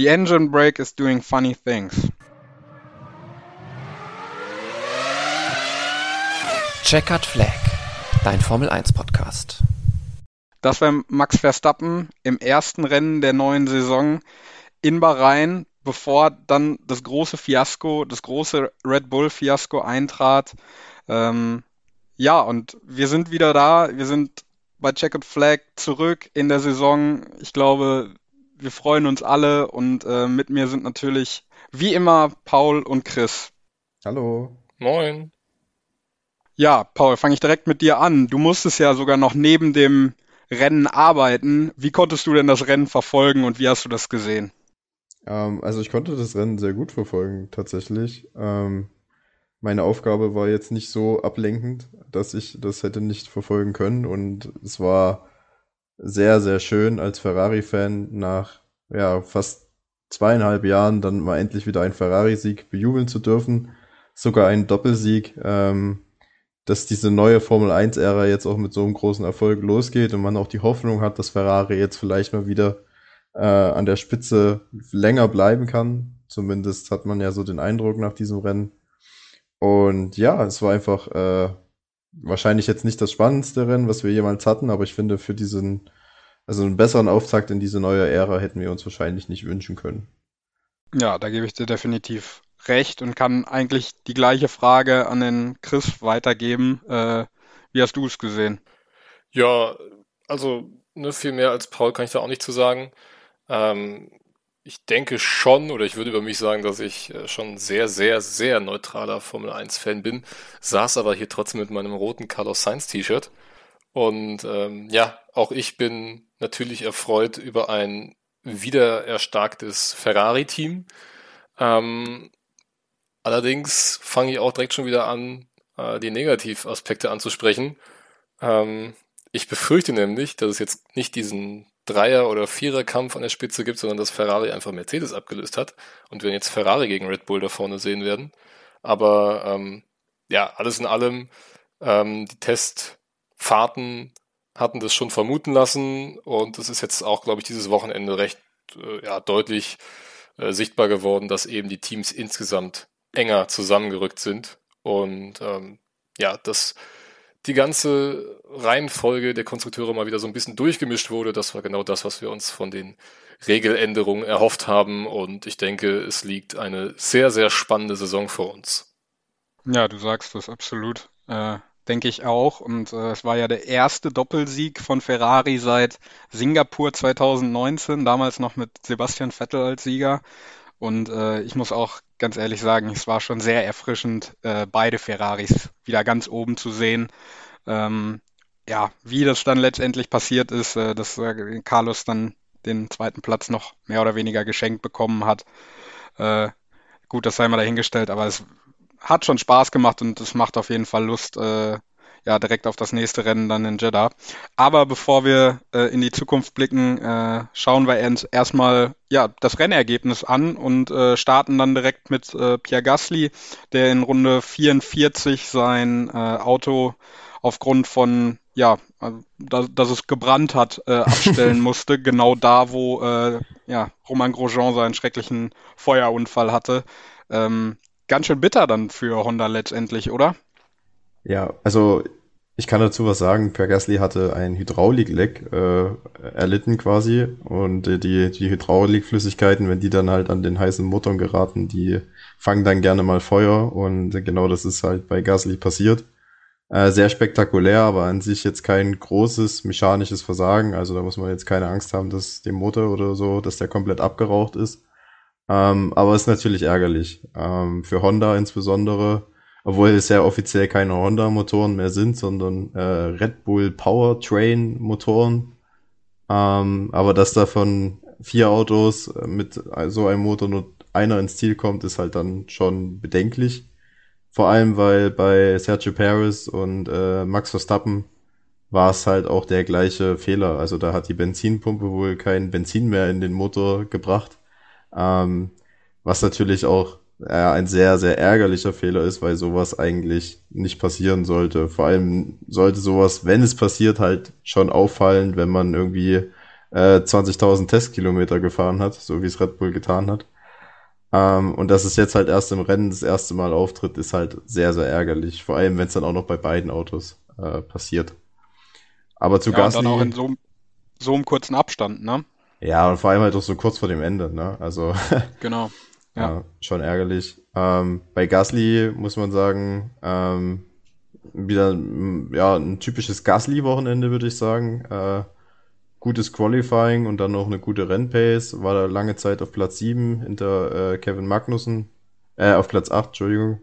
The engine brake is doing funny things. Checkered Flag, dein Formel 1 Podcast. Das war Max Verstappen im ersten Rennen der neuen Saison in Bahrain, bevor dann das große Fiasko, das große Red Bull Fiasko eintrat. Ähm, ja, und wir sind wieder da. Wir sind bei Checkered Flag zurück in der Saison. Ich glaube, wir freuen uns alle und äh, mit mir sind natürlich wie immer Paul und Chris. Hallo. Moin. Ja, Paul, fange ich direkt mit dir an. Du musstest ja sogar noch neben dem Rennen arbeiten. Wie konntest du denn das Rennen verfolgen und wie hast du das gesehen? Ähm, also ich konnte das Rennen sehr gut verfolgen, tatsächlich. Ähm, meine Aufgabe war jetzt nicht so ablenkend, dass ich das hätte nicht verfolgen können und es war sehr, sehr schön als Ferrari-Fan nach ja, fast zweieinhalb Jahren dann mal endlich wieder einen Ferrari-Sieg bejubeln zu dürfen. Sogar einen Doppelsieg. Ähm, dass diese neue Formel 1-Ära jetzt auch mit so einem großen Erfolg losgeht und man auch die Hoffnung hat, dass Ferrari jetzt vielleicht mal wieder äh, an der Spitze länger bleiben kann. Zumindest hat man ja so den Eindruck nach diesem Rennen. Und ja, es war einfach äh, wahrscheinlich jetzt nicht das spannendste Rennen, was wir jemals hatten, aber ich finde, für diesen, also einen besseren Auftakt in diese neue Ära hätten wir uns wahrscheinlich nicht wünschen können. Ja, da gebe ich dir definitiv recht und kann eigentlich die gleiche Frage an den Chris weitergeben. Äh, wie hast du es gesehen? Ja, also ne, viel mehr als Paul kann ich da auch nicht zu sagen. Ähm, ich denke schon, oder ich würde über mich sagen, dass ich äh, schon sehr, sehr, sehr neutraler Formel 1-Fan bin, saß aber hier trotzdem mit meinem roten Carlos Sainz-T-Shirt. Und ähm, ja, auch ich bin natürlich erfreut über ein wieder erstarktes Ferrari-Team. Ähm, Allerdings fange ich auch direkt schon wieder an, äh, die Negativaspekte anzusprechen. Ähm, ich befürchte nämlich, dass es jetzt nicht diesen Dreier- oder Vierer-Kampf an der Spitze gibt, sondern dass Ferrari einfach Mercedes abgelöst hat und wir jetzt Ferrari gegen Red Bull da vorne sehen werden. Aber ähm, ja, alles in allem, ähm, die Testfahrten hatten das schon vermuten lassen und es ist jetzt auch, glaube ich, dieses Wochenende recht äh, ja, deutlich äh, sichtbar geworden, dass eben die Teams insgesamt enger zusammengerückt sind und ähm, ja, dass die ganze Reihenfolge der Konstrukteure mal wieder so ein bisschen durchgemischt wurde. Das war genau das, was wir uns von den Regeländerungen erhofft haben und ich denke, es liegt eine sehr, sehr spannende Saison vor uns. Ja, du sagst das absolut. Äh, denke ich auch. Und äh, es war ja der erste Doppelsieg von Ferrari seit Singapur 2019, damals noch mit Sebastian Vettel als Sieger. Und äh, ich muss auch ganz ehrlich sagen, es war schon sehr erfrischend, äh, beide Ferraris wieder ganz oben zu sehen. Ähm, ja, wie das dann letztendlich passiert ist, äh, dass äh, Carlos dann den zweiten Platz noch mehr oder weniger geschenkt bekommen hat. Äh, gut, das sei mal dahingestellt, aber es hat schon Spaß gemacht und es macht auf jeden Fall Lust, äh, ja, direkt auf das nächste Rennen dann in Jeddah. Aber bevor wir äh, in die Zukunft blicken, äh, schauen wir uns erstmal ja, das Rennergebnis an und äh, starten dann direkt mit äh, Pierre Gasly, der in Runde 44 sein äh, Auto aufgrund von ja, also, dass, dass es gebrannt hat, äh, abstellen musste, genau da, wo äh, ja, Romain Grosjean seinen schrecklichen Feuerunfall hatte. Ähm, ganz schön bitter dann für Honda letztendlich, oder? Ja, also ich kann dazu was sagen. Per Gasly hatte ein Hydraulikleck äh, erlitten quasi und äh, die, die Hydraulikflüssigkeiten, wenn die dann halt an den heißen Motoren geraten, die fangen dann gerne mal Feuer und genau das ist halt bei Gasly passiert. Äh, sehr spektakulär, aber an sich jetzt kein großes mechanisches Versagen. Also da muss man jetzt keine Angst haben, dass dem Motor oder so, dass der komplett abgeraucht ist. Ähm, aber ist natürlich ärgerlich. Ähm, für Honda insbesondere obwohl es ja offiziell keine Honda-Motoren mehr sind, sondern äh, Red Bull Powertrain-Motoren. Ähm, aber dass davon vier Autos mit so einem Motor nur einer ins Ziel kommt, ist halt dann schon bedenklich. Vor allem, weil bei Sergio Perez und äh, Max Verstappen war es halt auch der gleiche Fehler. Also da hat die Benzinpumpe wohl kein Benzin mehr in den Motor gebracht. Ähm, was natürlich auch ja, ein sehr, sehr ärgerlicher Fehler ist, weil sowas eigentlich nicht passieren sollte. Vor allem sollte sowas, wenn es passiert, halt schon auffallen, wenn man irgendwie äh, 20.000 Testkilometer gefahren hat, so wie es Red Bull getan hat. Ähm, und dass es jetzt halt erst im Rennen das erste Mal auftritt, ist halt sehr, sehr ärgerlich. Vor allem, wenn es dann auch noch bei beiden Autos äh, passiert. Aber zu Ja, und Gasly. dann auch in so, so einem kurzen Abstand, ne? Ja, und vor allem halt auch so kurz vor dem Ende, ne? Also Genau. Ja. schon ärgerlich. Ähm, bei Gasly muss man sagen, ähm, wieder mm, ja, ein typisches Gasly-Wochenende, würde ich sagen. Äh, gutes Qualifying und dann noch eine gute Rennpace. War da lange Zeit auf Platz 7 hinter äh, Kevin Magnussen. Äh, auf Platz 8, Entschuldigung.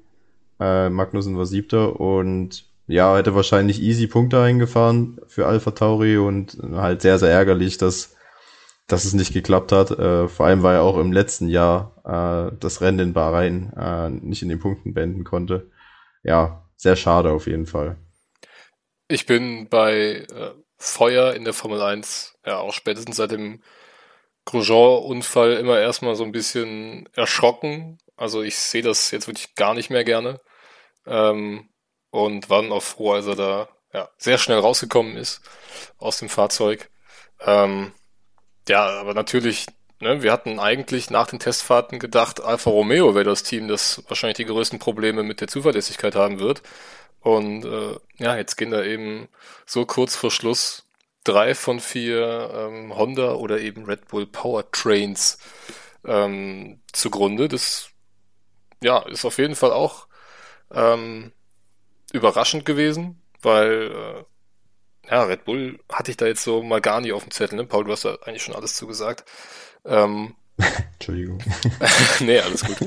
Äh, Magnussen war siebter und ja, hätte wahrscheinlich easy Punkte eingefahren für Alpha Tauri und halt sehr, sehr ärgerlich, dass, dass es nicht geklappt hat. Äh, vor allem, weil er auch im letzten Jahr äh, das Rennen in Bahrain äh, nicht in den Punkten beenden konnte. Ja, sehr schade auf jeden Fall. Ich bin bei äh, Feuer in der Formel 1, ja auch spätestens seit dem Grosjean-Unfall immer erstmal so ein bisschen erschrocken. Also ich sehe das jetzt wirklich gar nicht mehr gerne. Ähm, und war dann auch froh, als er da ja, sehr schnell rausgekommen ist aus dem Fahrzeug. Ähm, ja, aber natürlich, ne, wir hatten eigentlich nach den Testfahrten gedacht, Alfa Romeo wäre das Team, das wahrscheinlich die größten Probleme mit der Zuverlässigkeit haben wird. Und äh, ja, jetzt gehen da eben so kurz vor Schluss drei von vier ähm, Honda oder eben Red Bull Powertrains ähm, zugrunde. Das ja, ist auf jeden Fall auch ähm, überraschend gewesen, weil äh, ja, Red Bull hatte ich da jetzt so mal gar nicht auf dem Zettel, ne? Paul, du hast da eigentlich schon alles zugesagt. Ähm, Entschuldigung. nee, alles gut.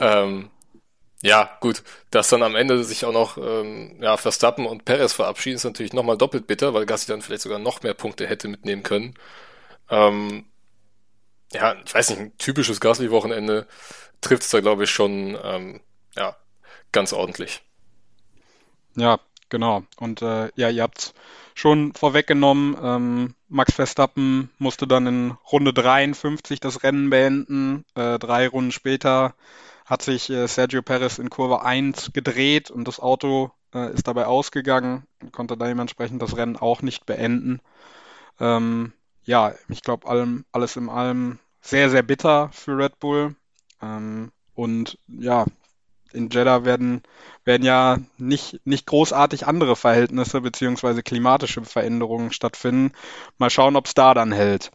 ähm, ja, gut, dass dann am Ende sich auch noch ähm, ja, Verstappen und Perez verabschieden, ist natürlich nochmal doppelt bitter, weil Gasly dann vielleicht sogar noch mehr Punkte hätte mitnehmen können. Ähm, ja, ich weiß nicht, ein typisches Gasly-Wochenende trifft es da, glaube ich, schon ähm, ja, ganz ordentlich. Ja, genau. Und äh, ja, ihr habt schon vorweggenommen, ähm, Max Verstappen musste dann in Runde 53 das Rennen beenden. Äh, drei Runden später hat sich äh, Sergio Perez in Kurve 1 gedreht und das Auto äh, ist dabei ausgegangen, konnte dementsprechend das Rennen auch nicht beenden. Ähm, ja, ich glaube, allem, alles in allem sehr, sehr bitter für Red Bull. Ähm, und ja, in Jeddah werden, werden ja nicht, nicht großartig andere Verhältnisse beziehungsweise klimatische Veränderungen stattfinden. Mal schauen, ob es da dann hält.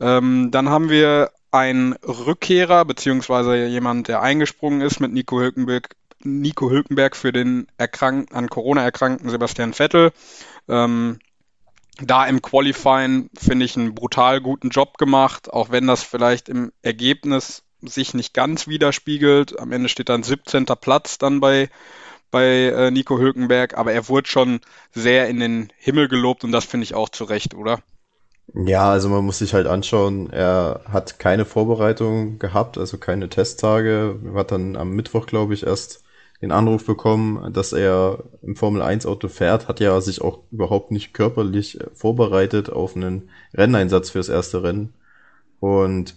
Ähm, dann haben wir einen Rückkehrer beziehungsweise jemand, der eingesprungen ist mit Nico Hülkenberg, Nico Hülkenberg für den erkrank an Corona erkrankten Sebastian Vettel. Ähm, da im Qualifying finde ich einen brutal guten Job gemacht, auch wenn das vielleicht im Ergebnis sich nicht ganz widerspiegelt. Am Ende steht dann 17. Platz dann bei, bei äh, Nico Hülkenberg, aber er wurde schon sehr in den Himmel gelobt und das finde ich auch zu Recht, oder? Ja, also man muss sich halt anschauen, er hat keine Vorbereitung gehabt, also keine Testtage. Er hat dann am Mittwoch, glaube ich, erst den Anruf bekommen, dass er im Formel 1 Auto fährt, hat ja sich auch überhaupt nicht körperlich vorbereitet auf einen Renneinsatz fürs erste Rennen. Und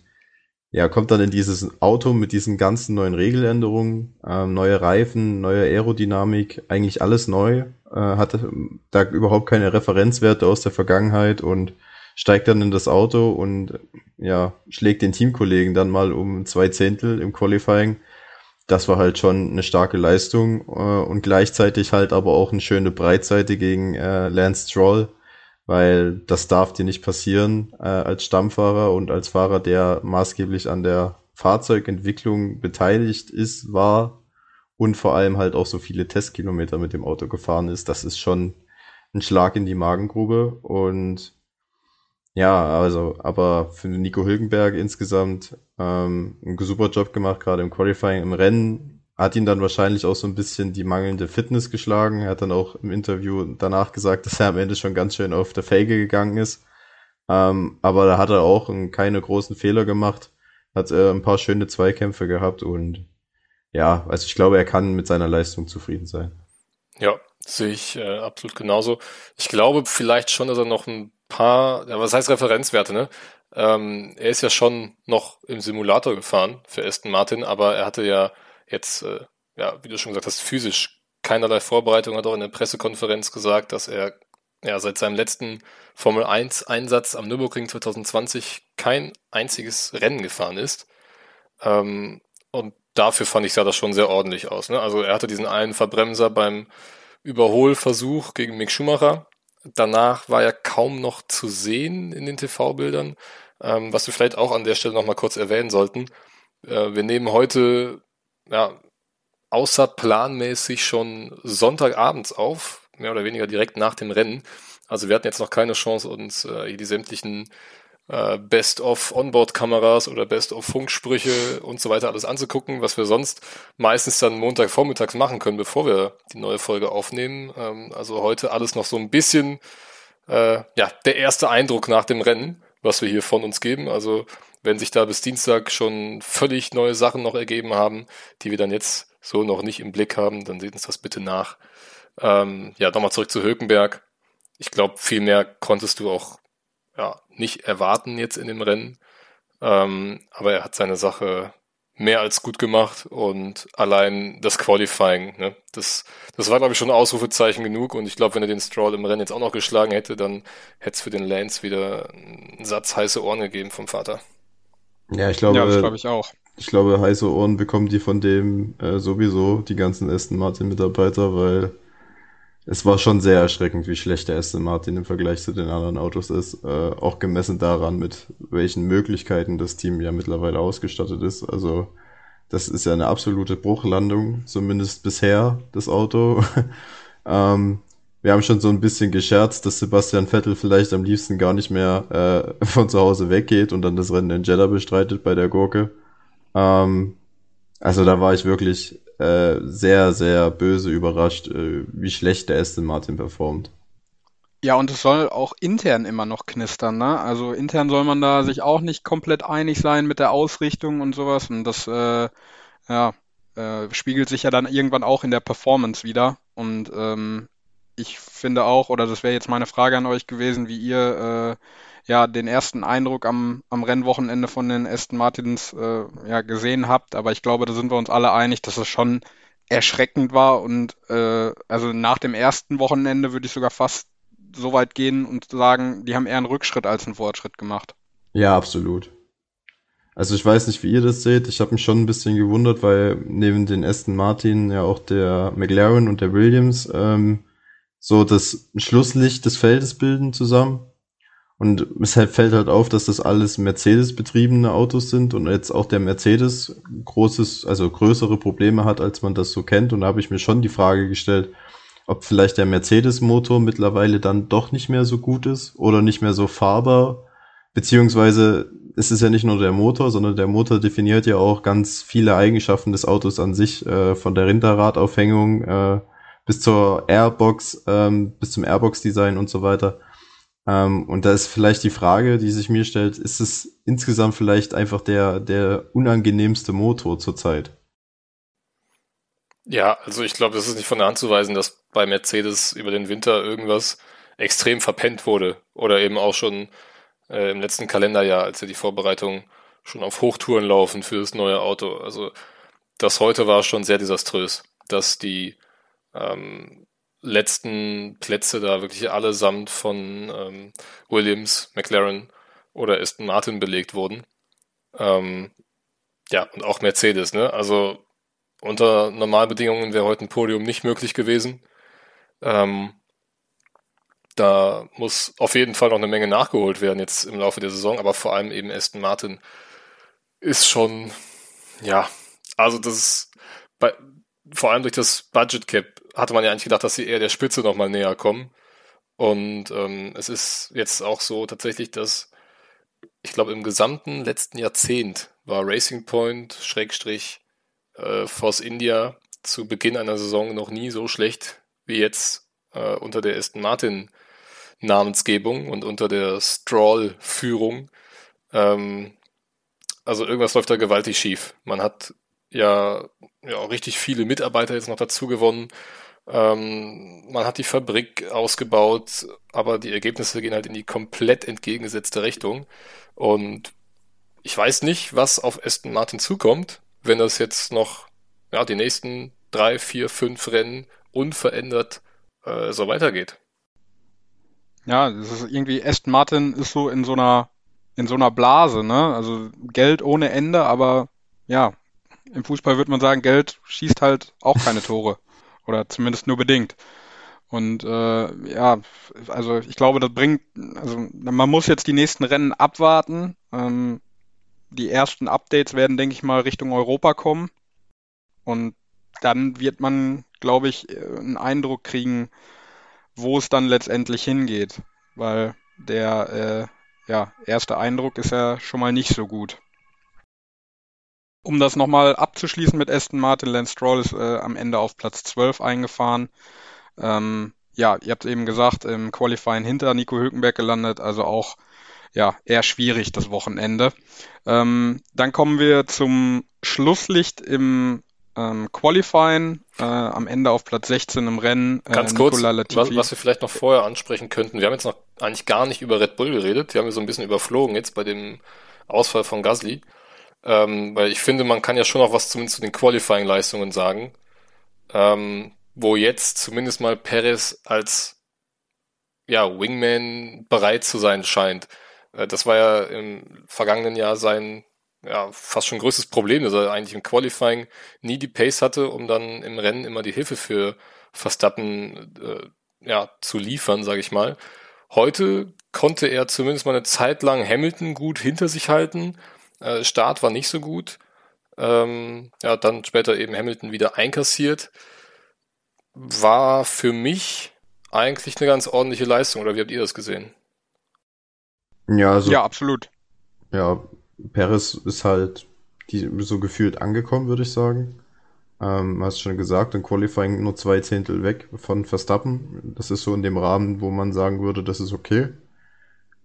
ja, kommt dann in dieses Auto mit diesen ganzen neuen Regeländerungen, ähm, neue Reifen, neue Aerodynamik, eigentlich alles neu, äh, hatte da überhaupt keine Referenzwerte aus der Vergangenheit und steigt dann in das Auto und ja, schlägt den Teamkollegen dann mal um zwei Zehntel im Qualifying. Das war halt schon eine starke Leistung äh, und gleichzeitig halt aber auch eine schöne Breitseite gegen äh, Lance Stroll, weil das darf dir nicht passieren äh, als Stammfahrer und als Fahrer, der maßgeblich an der Fahrzeugentwicklung beteiligt ist, war und vor allem halt auch so viele Testkilometer mit dem Auto gefahren ist. Das ist schon ein Schlag in die Magengrube und ja, also, aber für Nico Hülkenberg insgesamt ähm, einen super Job gemacht, gerade im Qualifying. Im Rennen hat ihn dann wahrscheinlich auch so ein bisschen die mangelnde Fitness geschlagen. Er hat dann auch im Interview danach gesagt, dass er am Ende schon ganz schön auf der Felge gegangen ist. Ähm, aber da hat er auch keine großen Fehler gemacht, hat äh, ein paar schöne Zweikämpfe gehabt und ja, also ich glaube, er kann mit seiner Leistung zufrieden sein. Ja, sehe ich äh, absolut genauso. Ich glaube vielleicht schon, dass er noch ein paar, ja, was heißt Referenzwerte, ne? Ähm, er ist ja schon noch im Simulator gefahren für Aston Martin, aber er hatte ja jetzt, äh, ja, wie du schon gesagt hast, physisch keinerlei Vorbereitung, hat auch in der Pressekonferenz gesagt, dass er ja, seit seinem letzten Formel 1 Einsatz am Nürburgring 2020 kein einziges Rennen gefahren ist. Ähm, und dafür fand ich, sah das schon sehr ordentlich aus. Ne? Also er hatte diesen einen Verbremser beim Überholversuch gegen Mick Schumacher. Danach war er kaum noch zu sehen in den TV-Bildern. Ähm, was wir vielleicht auch an der Stelle nochmal kurz erwähnen sollten. Äh, wir nehmen heute ja, außerplanmäßig schon Sonntagabends auf, mehr oder weniger direkt nach dem Rennen. Also wir hatten jetzt noch keine Chance, uns äh, die sämtlichen äh, Best-of-Onboard-Kameras oder Best-of-Funksprüche und so weiter alles anzugucken, was wir sonst meistens dann Montagvormittags machen können, bevor wir die neue Folge aufnehmen. Ähm, also heute alles noch so ein bisschen, äh, ja, der erste Eindruck nach dem Rennen, was wir hier von uns geben. Also wenn sich da bis Dienstag schon völlig neue Sachen noch ergeben haben, die wir dann jetzt so noch nicht im Blick haben, dann seht uns das bitte nach. Ähm, ja, nochmal zurück zu Hökenberg. Ich glaube, viel mehr konntest du auch ja, nicht erwarten jetzt in dem Rennen. Ähm, aber er hat seine Sache mehr als gut gemacht und allein das Qualifying, ne, das, das war, glaube ich, schon Ausrufezeichen genug und ich glaube, wenn er den Stroll im Rennen jetzt auch noch geschlagen hätte, dann hätte es für den Lance wieder einen Satz heiße Ohren gegeben vom Vater. Ja, ich glaube, Ja, das glaube ich auch. ich glaube, heiße Ohren bekommen die von dem äh, sowieso, die ganzen Aston Martin-Mitarbeiter, weil es war schon sehr erschreckend, wie schlecht der Aston Martin im Vergleich zu den anderen Autos ist. Äh, auch gemessen daran, mit welchen Möglichkeiten das Team ja mittlerweile ausgestattet ist. Also, das ist ja eine absolute Bruchlandung, zumindest bisher, das Auto. ähm, wir haben schon so ein bisschen gescherzt, dass Sebastian Vettel vielleicht am liebsten gar nicht mehr äh, von zu Hause weggeht und dann das Rennen in Jeddah bestreitet bei der Gurke. Ähm, also da war ich wirklich äh, sehr, sehr böse überrascht, äh, wie schlecht der Aston Martin performt. Ja, und es soll auch intern immer noch knistern, ne? Also intern soll man da sich auch nicht komplett einig sein mit der Ausrichtung und sowas. Und das, äh, ja, äh, spiegelt sich ja dann irgendwann auch in der Performance wieder. Und ähm, ich finde auch, oder das wäre jetzt meine Frage an euch gewesen, wie ihr äh, ja den ersten Eindruck am, am Rennwochenende von den Aston Martins äh, ja gesehen habt. Aber ich glaube, da sind wir uns alle einig, dass es schon erschreckend war. Und äh, also nach dem ersten Wochenende würde ich sogar fast so weit gehen und sagen, die haben eher einen Rückschritt als einen Fortschritt gemacht. Ja, absolut. Also ich weiß nicht, wie ihr das seht. Ich habe mich schon ein bisschen gewundert, weil neben den Aston Martin ja auch der McLaren und der Williams ähm, so das Schlusslicht des Feldes bilden zusammen. Und es halt fällt halt auf, dass das alles Mercedes-betriebene Autos sind und jetzt auch der Mercedes großes, also größere Probleme hat, als man das so kennt. Und da habe ich mir schon die Frage gestellt, ob vielleicht der Mercedes-Motor mittlerweile dann doch nicht mehr so gut ist oder nicht mehr so fahrbar. Beziehungsweise es ist ja nicht nur der Motor, sondern der Motor definiert ja auch ganz viele Eigenschaften des Autos an sich, äh, von der Rinderradaufhängung äh, bis zur Airbox, ähm, bis zum Airbox-Design und so weiter. Ähm, und da ist vielleicht die Frage, die sich mir stellt, ist es insgesamt vielleicht einfach der, der unangenehmste Motor zurzeit? Ja, also ich glaube, das ist nicht von der Hand zu weisen, dass bei Mercedes über den Winter irgendwas extrem verpennt wurde. Oder eben auch schon äh, im letzten Kalenderjahr, als ja die Vorbereitungen schon auf Hochtouren laufen für das neue Auto. Also das heute war schon sehr desaströs, dass die ähm, letzten Plätze da wirklich allesamt von ähm, Williams, McLaren oder Aston Martin belegt wurden. Ähm, ja, und auch Mercedes, ne? Also unter Normalbedingungen wäre heute ein Podium nicht möglich gewesen. Ähm, da muss auf jeden Fall noch eine Menge nachgeholt werden jetzt im Laufe der Saison, aber vor allem eben Aston Martin ist schon, ja, also das ist bei, vor allem durch das Budget Cap hatte man ja eigentlich gedacht, dass sie eher der Spitze nochmal näher kommen. Und ähm, es ist jetzt auch so tatsächlich, dass ich glaube, im gesamten letzten Jahrzehnt war Racing Point, Schrägstrich, äh, Force India zu Beginn einer Saison noch nie so schlecht wie jetzt äh, unter der Aston Martin Namensgebung und unter der Stroll-Führung. Ähm, also irgendwas läuft da gewaltig schief. Man hat ja, ja richtig viele Mitarbeiter jetzt noch dazu gewonnen. Ähm, man hat die Fabrik ausgebaut, aber die Ergebnisse gehen halt in die komplett entgegengesetzte Richtung. Und ich weiß nicht, was auf Aston Martin zukommt, wenn das jetzt noch ja, die nächsten drei, vier, fünf Rennen unverändert äh, so weitergeht. Ja, das ist irgendwie, Aston Martin ist so in so einer, in so einer Blase, ne? Also Geld ohne Ende, aber ja, im Fußball würde man sagen, Geld schießt halt auch keine Tore. Oder zumindest nur bedingt. Und äh, ja, also ich glaube, das bringt, also man muss jetzt die nächsten Rennen abwarten. Ähm, die ersten Updates werden, denke ich mal, Richtung Europa kommen. Und dann wird man, glaube ich, einen Eindruck kriegen, wo es dann letztendlich hingeht. Weil der äh, ja, erste Eindruck ist ja schon mal nicht so gut. Um das nochmal abzuschließen mit Aston Martin, Lance Stroll ist äh, am Ende auf Platz 12 eingefahren. Ähm, ja, ihr habt eben gesagt, im Qualifying hinter Nico Hülkenberg gelandet, also auch ja, eher schwierig das Wochenende. Ähm, dann kommen wir zum Schlusslicht im ähm, Qualifying, äh, am Ende auf Platz 16 im Rennen. Äh, Ganz kurz, was, was, wir vielleicht noch vorher ansprechen könnten. Wir haben jetzt noch eigentlich gar nicht über Red Bull geredet. Wir haben so ein bisschen überflogen jetzt bei dem Ausfall von Gasly. Ähm, weil ich finde, man kann ja schon noch was zumindest zu den Qualifying-Leistungen sagen. Ähm, wo jetzt zumindest mal Perez als ja, Wingman bereit zu sein scheint. Äh, das war ja im vergangenen Jahr sein ja, fast schon größtes Problem, dass er eigentlich im Qualifying nie die Pace hatte, um dann im Rennen immer die Hilfe für Verstappen äh, ja, zu liefern, sage ich mal. Heute konnte er zumindest mal eine Zeit lang Hamilton gut hinter sich halten. Äh, Start war nicht so gut. Ähm, ja, dann später eben Hamilton wieder einkassiert. War für mich eigentlich eine ganz ordentliche Leistung, oder wie habt ihr das gesehen? Ja, also, ja, absolut. Ja, Perez ist halt die, so gefühlt angekommen, würde ich sagen. Ähm, hast schon gesagt, im Qualifying nur zwei Zehntel weg von Verstappen. Das ist so in dem Rahmen, wo man sagen würde, das ist okay.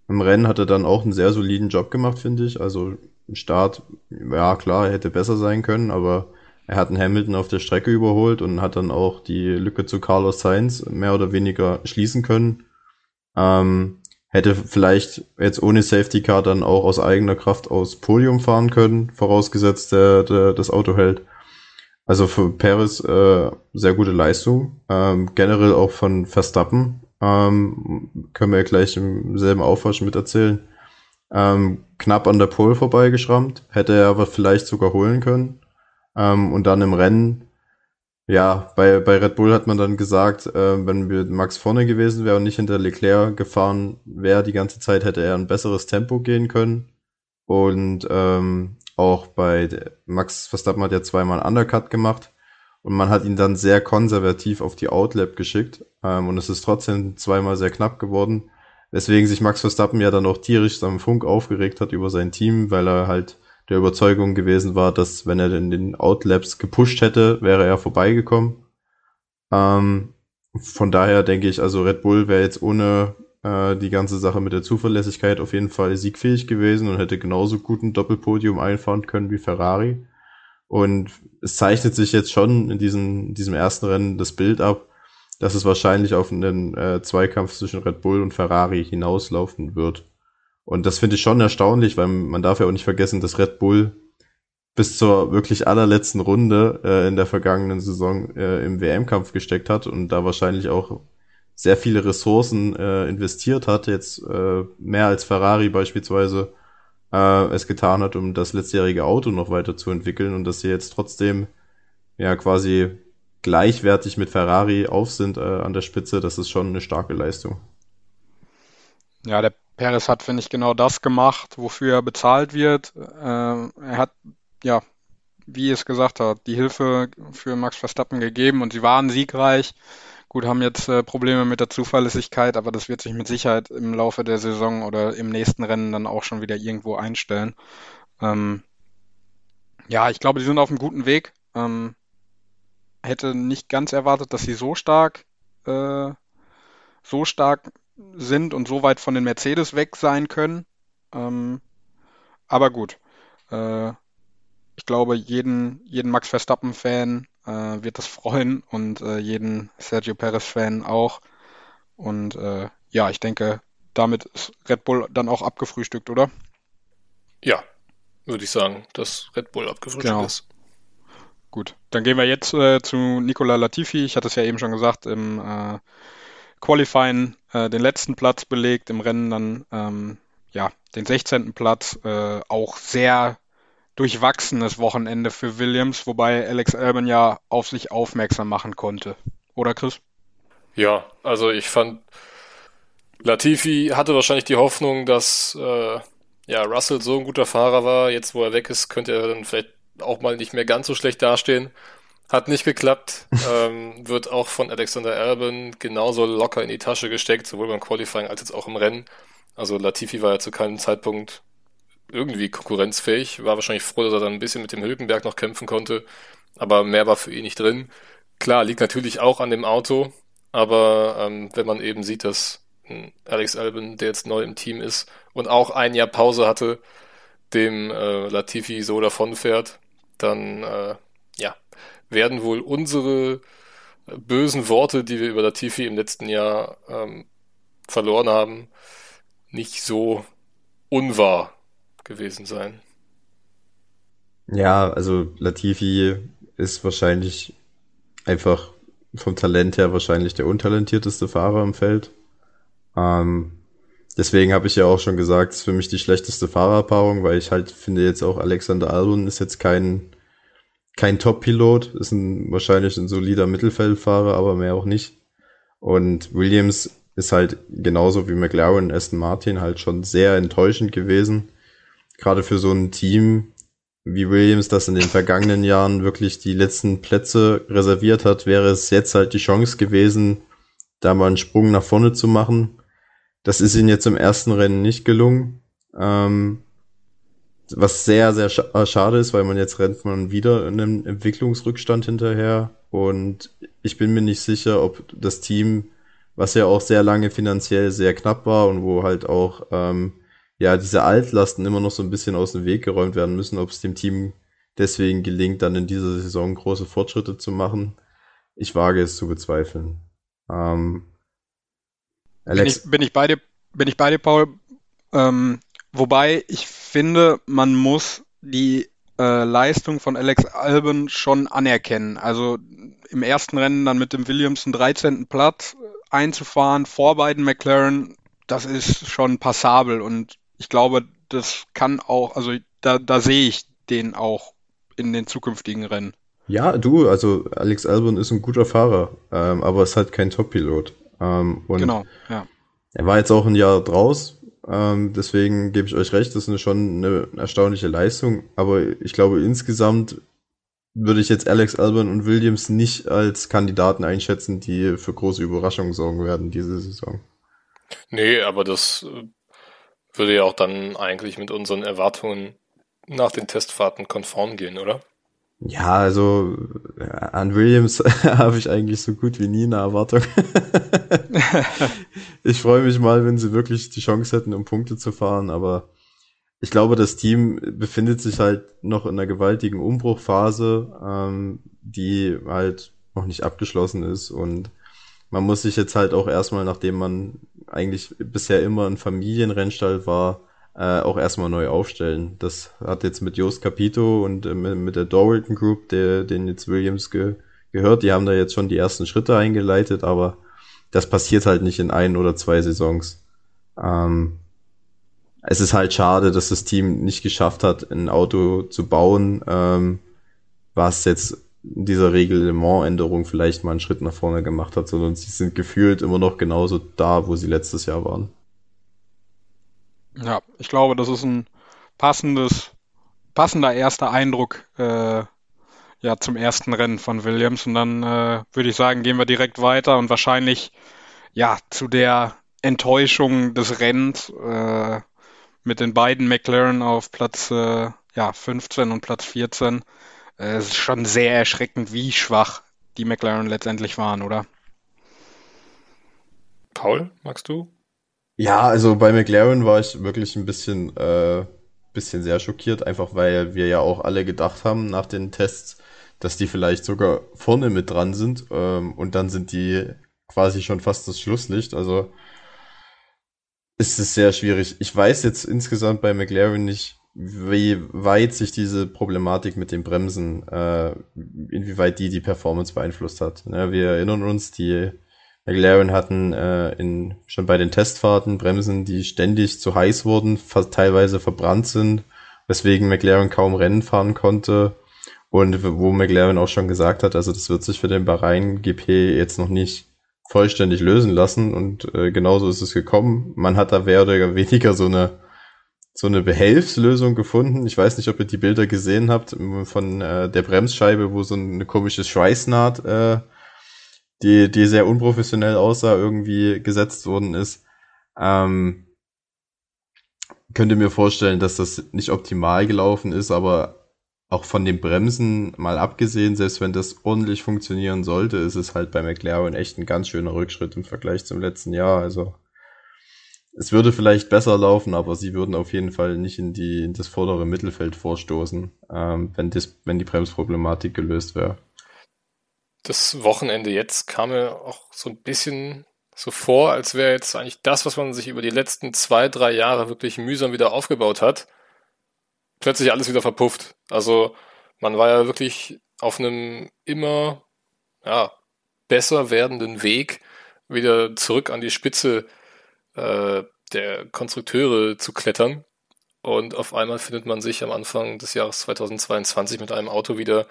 Im Rennen hat er dann auch einen sehr soliden Job gemacht, finde ich. Also Start, ja klar, hätte besser sein können, aber er hat einen Hamilton auf der Strecke überholt und hat dann auch die Lücke zu Carlos Sainz mehr oder weniger schließen können. Ähm, hätte vielleicht jetzt ohne Safety Car dann auch aus eigener Kraft aus Podium fahren können, vorausgesetzt der, der das Auto hält. Also für Paris äh, sehr gute Leistung. Ähm, generell auch von Verstappen ähm, können wir gleich im selben Aufwasch mit erzählen. Ähm, knapp an der Pole vorbeigeschrammt, hätte er aber vielleicht sogar holen können. Ähm, und dann im Rennen ja, bei, bei Red Bull hat man dann gesagt, äh, wenn wir Max vorne gewesen wäre und nicht hinter Leclerc gefahren wäre, die ganze Zeit hätte er ein besseres Tempo gehen können. Und ähm, auch bei Max Verstappen hat ja zweimal Undercut gemacht und man hat ihn dann sehr konservativ auf die Outlap geschickt ähm, und es ist trotzdem zweimal sehr knapp geworden. Weswegen sich Max Verstappen ja dann auch tierisch am Funk aufgeregt hat über sein Team, weil er halt der Überzeugung gewesen war, dass wenn er in den Outlaps gepusht hätte, wäre er vorbeigekommen. Ähm, von daher denke ich, also Red Bull wäre jetzt ohne äh, die ganze Sache mit der Zuverlässigkeit auf jeden Fall siegfähig gewesen und hätte genauso gut ein Doppelpodium einfahren können wie Ferrari. Und es zeichnet sich jetzt schon in diesem, in diesem ersten Rennen das Bild ab, dass es wahrscheinlich auf einen äh, Zweikampf zwischen Red Bull und Ferrari hinauslaufen wird. Und das finde ich schon erstaunlich, weil man darf ja auch nicht vergessen, dass Red Bull bis zur wirklich allerletzten Runde äh, in der vergangenen Saison äh, im WM-Kampf gesteckt hat und da wahrscheinlich auch sehr viele Ressourcen äh, investiert hat, jetzt äh, mehr als Ferrari beispielsweise äh, es getan hat, um das letztjährige Auto noch weiter zu entwickeln und dass sie jetzt trotzdem ja quasi gleichwertig mit Ferrari auf sind äh, an der Spitze, das ist schon eine starke Leistung. Ja, der Perez hat, finde ich, genau das gemacht, wofür er bezahlt wird. Äh, er hat, ja, wie es gesagt hat, die Hilfe für Max Verstappen gegeben und sie waren siegreich. Gut, haben jetzt äh, Probleme mit der Zuverlässigkeit, aber das wird sich mit Sicherheit im Laufe der Saison oder im nächsten Rennen dann auch schon wieder irgendwo einstellen. Ähm, ja, ich glaube, die sind auf einem guten Weg. Ähm, hätte nicht ganz erwartet, dass sie so stark, äh, so stark sind und so weit von den Mercedes weg sein können. Ähm, aber gut. Äh, ich glaube, jeden, jeden Max Verstappen-Fan äh, wird das freuen und äh, jeden Sergio Perez-Fan auch. Und äh, ja, ich denke, damit ist Red Bull dann auch abgefrühstückt, oder? Ja, würde ich sagen, dass Red Bull abgefrühstückt genau. ist. Gut, dann gehen wir jetzt äh, zu Nicola Latifi. Ich hatte es ja eben schon gesagt, im äh, Qualifying äh, den letzten Platz belegt, im Rennen dann ähm, ja den 16. Platz. Äh, auch sehr durchwachsenes Wochenende für Williams, wobei Alex Albon ja auf sich aufmerksam machen konnte. Oder Chris? Ja, also ich fand, Latifi hatte wahrscheinlich die Hoffnung, dass äh, ja, Russell so ein guter Fahrer war. Jetzt, wo er weg ist, könnte er dann vielleicht auch mal nicht mehr ganz so schlecht dastehen. Hat nicht geklappt. ähm, wird auch von Alexander Albon genauso locker in die Tasche gesteckt, sowohl beim Qualifying als jetzt auch im Rennen. Also Latifi war ja zu keinem Zeitpunkt irgendwie konkurrenzfähig. War wahrscheinlich froh, dass er dann ein bisschen mit dem Hülkenberg noch kämpfen konnte. Aber mehr war für ihn nicht drin. Klar, liegt natürlich auch an dem Auto. Aber ähm, wenn man eben sieht, dass Alex Albin, der jetzt neu im Team ist und auch ein Jahr Pause hatte, dem äh, Latifi so davonfährt, dann äh, ja, werden wohl unsere bösen Worte, die wir über Latifi im letzten Jahr ähm, verloren haben, nicht so unwahr gewesen sein. Ja, also Latifi ist wahrscheinlich einfach vom Talent her wahrscheinlich der untalentierteste Fahrer im Feld. Ähm, deswegen habe ich ja auch schon gesagt, ist für mich die schlechteste Fahrerpaarung, weil ich halt finde jetzt auch Alexander Albon ist jetzt kein kein Top-Pilot, ist ein, wahrscheinlich ein solider Mittelfeldfahrer, aber mehr auch nicht. Und Williams ist halt genauso wie McLaren, Aston Martin halt schon sehr enttäuschend gewesen gerade für so ein Team wie Williams, das in den vergangenen Jahren wirklich die letzten Plätze reserviert hat, wäre es jetzt halt die Chance gewesen, da mal einen Sprung nach vorne zu machen. Das ist ihnen jetzt im ersten Rennen nicht gelungen. Ähm, was sehr, sehr sch äh, schade ist, weil man jetzt rennt man wieder in einem Entwicklungsrückstand hinterher. Und ich bin mir nicht sicher, ob das Team, was ja auch sehr lange finanziell sehr knapp war und wo halt auch ähm, ja, diese Altlasten immer noch so ein bisschen aus dem Weg geräumt werden müssen, ob es dem Team deswegen gelingt, dann in dieser Saison große Fortschritte zu machen. Ich wage es zu bezweifeln. Ähm, Alex. Bin ich, bin ich bei dir, bin ich bei dir, Paul. Ähm, wobei ich finde, man muss die äh, Leistung von Alex Albon schon anerkennen. Also im ersten Rennen dann mit dem Williams einen 13. Platz einzufahren vor beiden McLaren, das ist schon passabel und ich glaube, das kann auch, also da, da sehe ich den auch in den zukünftigen Rennen. Ja, du, also Alex Albon ist ein guter Fahrer, ähm, aber ist halt kein Top-Pilot. Ähm, genau, ja. Er war jetzt auch ein Jahr draus, ähm, deswegen gebe ich euch recht, das ist eine, schon eine erstaunliche Leistung, aber ich glaube insgesamt würde ich jetzt Alex Albon und Williams nicht als Kandidaten einschätzen, die für große Überraschungen sorgen werden diese Saison. Nee, aber das äh, würde ja auch dann eigentlich mit unseren Erwartungen nach den Testfahrten konform gehen, oder? Ja, also äh, an Williams habe ich eigentlich so gut wie nie eine Erwartung. ich freue mich mal, wenn sie wirklich die Chance hätten, um Punkte zu fahren, aber ich glaube, das Team befindet sich halt noch in einer gewaltigen Umbruchphase, ähm, die halt noch nicht abgeschlossen ist und man muss sich jetzt halt auch erstmal, nachdem man eigentlich bisher immer ein Familienrennstall war, äh, auch erstmal neu aufstellen. Das hat jetzt mit Jost Capito und äh, mit der Doralton Group, der, den jetzt Williams ge gehört, die haben da jetzt schon die ersten Schritte eingeleitet, aber das passiert halt nicht in ein oder zwei Saisons. Ähm, es ist halt schade, dass das Team nicht geschafft hat, ein Auto zu bauen, ähm, was jetzt dieser Reglementänderung vielleicht mal einen Schritt nach vorne gemacht hat, sondern sie sind gefühlt immer noch genauso da, wo sie letztes Jahr waren. Ja, ich glaube, das ist ein passendes, passender erster Eindruck äh, ja zum ersten Rennen von Williams und dann äh, würde ich sagen, gehen wir direkt weiter und wahrscheinlich ja zu der Enttäuschung des Rennens äh, mit den beiden McLaren auf Platz äh, ja 15 und Platz 14 äh, es ist schon sehr erschreckend, wie schwach die McLaren letztendlich waren, oder? Paul, magst du? Ja, also bei McLaren war ich wirklich ein bisschen, äh, bisschen sehr schockiert, einfach weil wir ja auch alle gedacht haben nach den Tests, dass die vielleicht sogar vorne mit dran sind ähm, und dann sind die quasi schon fast das Schlusslicht. Also ist es sehr schwierig. Ich weiß jetzt insgesamt bei McLaren nicht, wie weit sich diese Problematik mit den Bremsen, äh, inwieweit die die Performance beeinflusst hat. Ja, wir erinnern uns, die McLaren hatten äh, in, schon bei den Testfahrten Bremsen, die ständig zu heiß wurden, fast teilweise verbrannt sind, weswegen McLaren kaum Rennen fahren konnte. Und wo McLaren auch schon gesagt hat, also das wird sich für den Bahrain GP jetzt noch nicht vollständig lösen lassen und äh, genauso ist es gekommen. Man hat da mehr oder weniger so eine so eine Behelfslösung gefunden. Ich weiß nicht, ob ihr die Bilder gesehen habt von äh, der Bremsscheibe, wo so eine komische Schweißnaht, äh, die, die sehr unprofessionell aussah, irgendwie gesetzt worden ist. Ähm, könnte mir vorstellen, dass das nicht optimal gelaufen ist, aber auch von den Bremsen mal abgesehen, selbst wenn das ordentlich funktionieren sollte, ist es halt bei McLaren echt ein ganz schöner Rückschritt im Vergleich zum letzten Jahr. Also es würde vielleicht besser laufen, aber sie würden auf jeden Fall nicht in, die, in das vordere Mittelfeld vorstoßen, ähm, wenn, das, wenn die Bremsproblematik gelöst wäre. Das Wochenende jetzt kam mir auch so ein bisschen so vor, als wäre jetzt eigentlich das, was man sich über die letzten zwei, drei Jahre wirklich mühsam wieder aufgebaut hat, plötzlich alles wieder verpufft. Also man war ja wirklich auf einem immer ja, besser werdenden Weg wieder zurück an die Spitze äh, der Konstrukteure zu klettern. Und auf einmal findet man sich am Anfang des Jahres 2022 mit einem Auto wieder,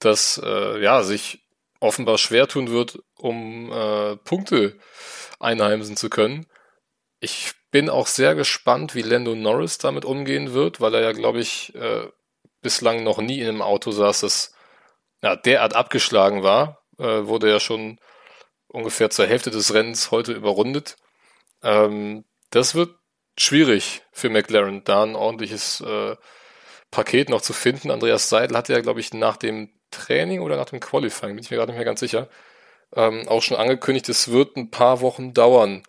das äh, ja sich offenbar schwer tun wird, um äh, Punkte einheimsen zu können. Ich bin auch sehr gespannt, wie Lando Norris damit umgehen wird, weil er ja, glaube ich, äh, bislang noch nie in einem Auto saß, das ja, derart abgeschlagen war. Äh, wurde ja schon ungefähr zur Hälfte des Rennens heute überrundet. Ähm, das wird schwierig für McLaren, da ein ordentliches äh, Paket noch zu finden. Andreas Seidel hatte ja, glaube ich, nach dem Training oder nach dem Qualifying, bin ich mir gerade nicht mehr ganz sicher, ähm, auch schon angekündigt, es wird ein paar Wochen dauern,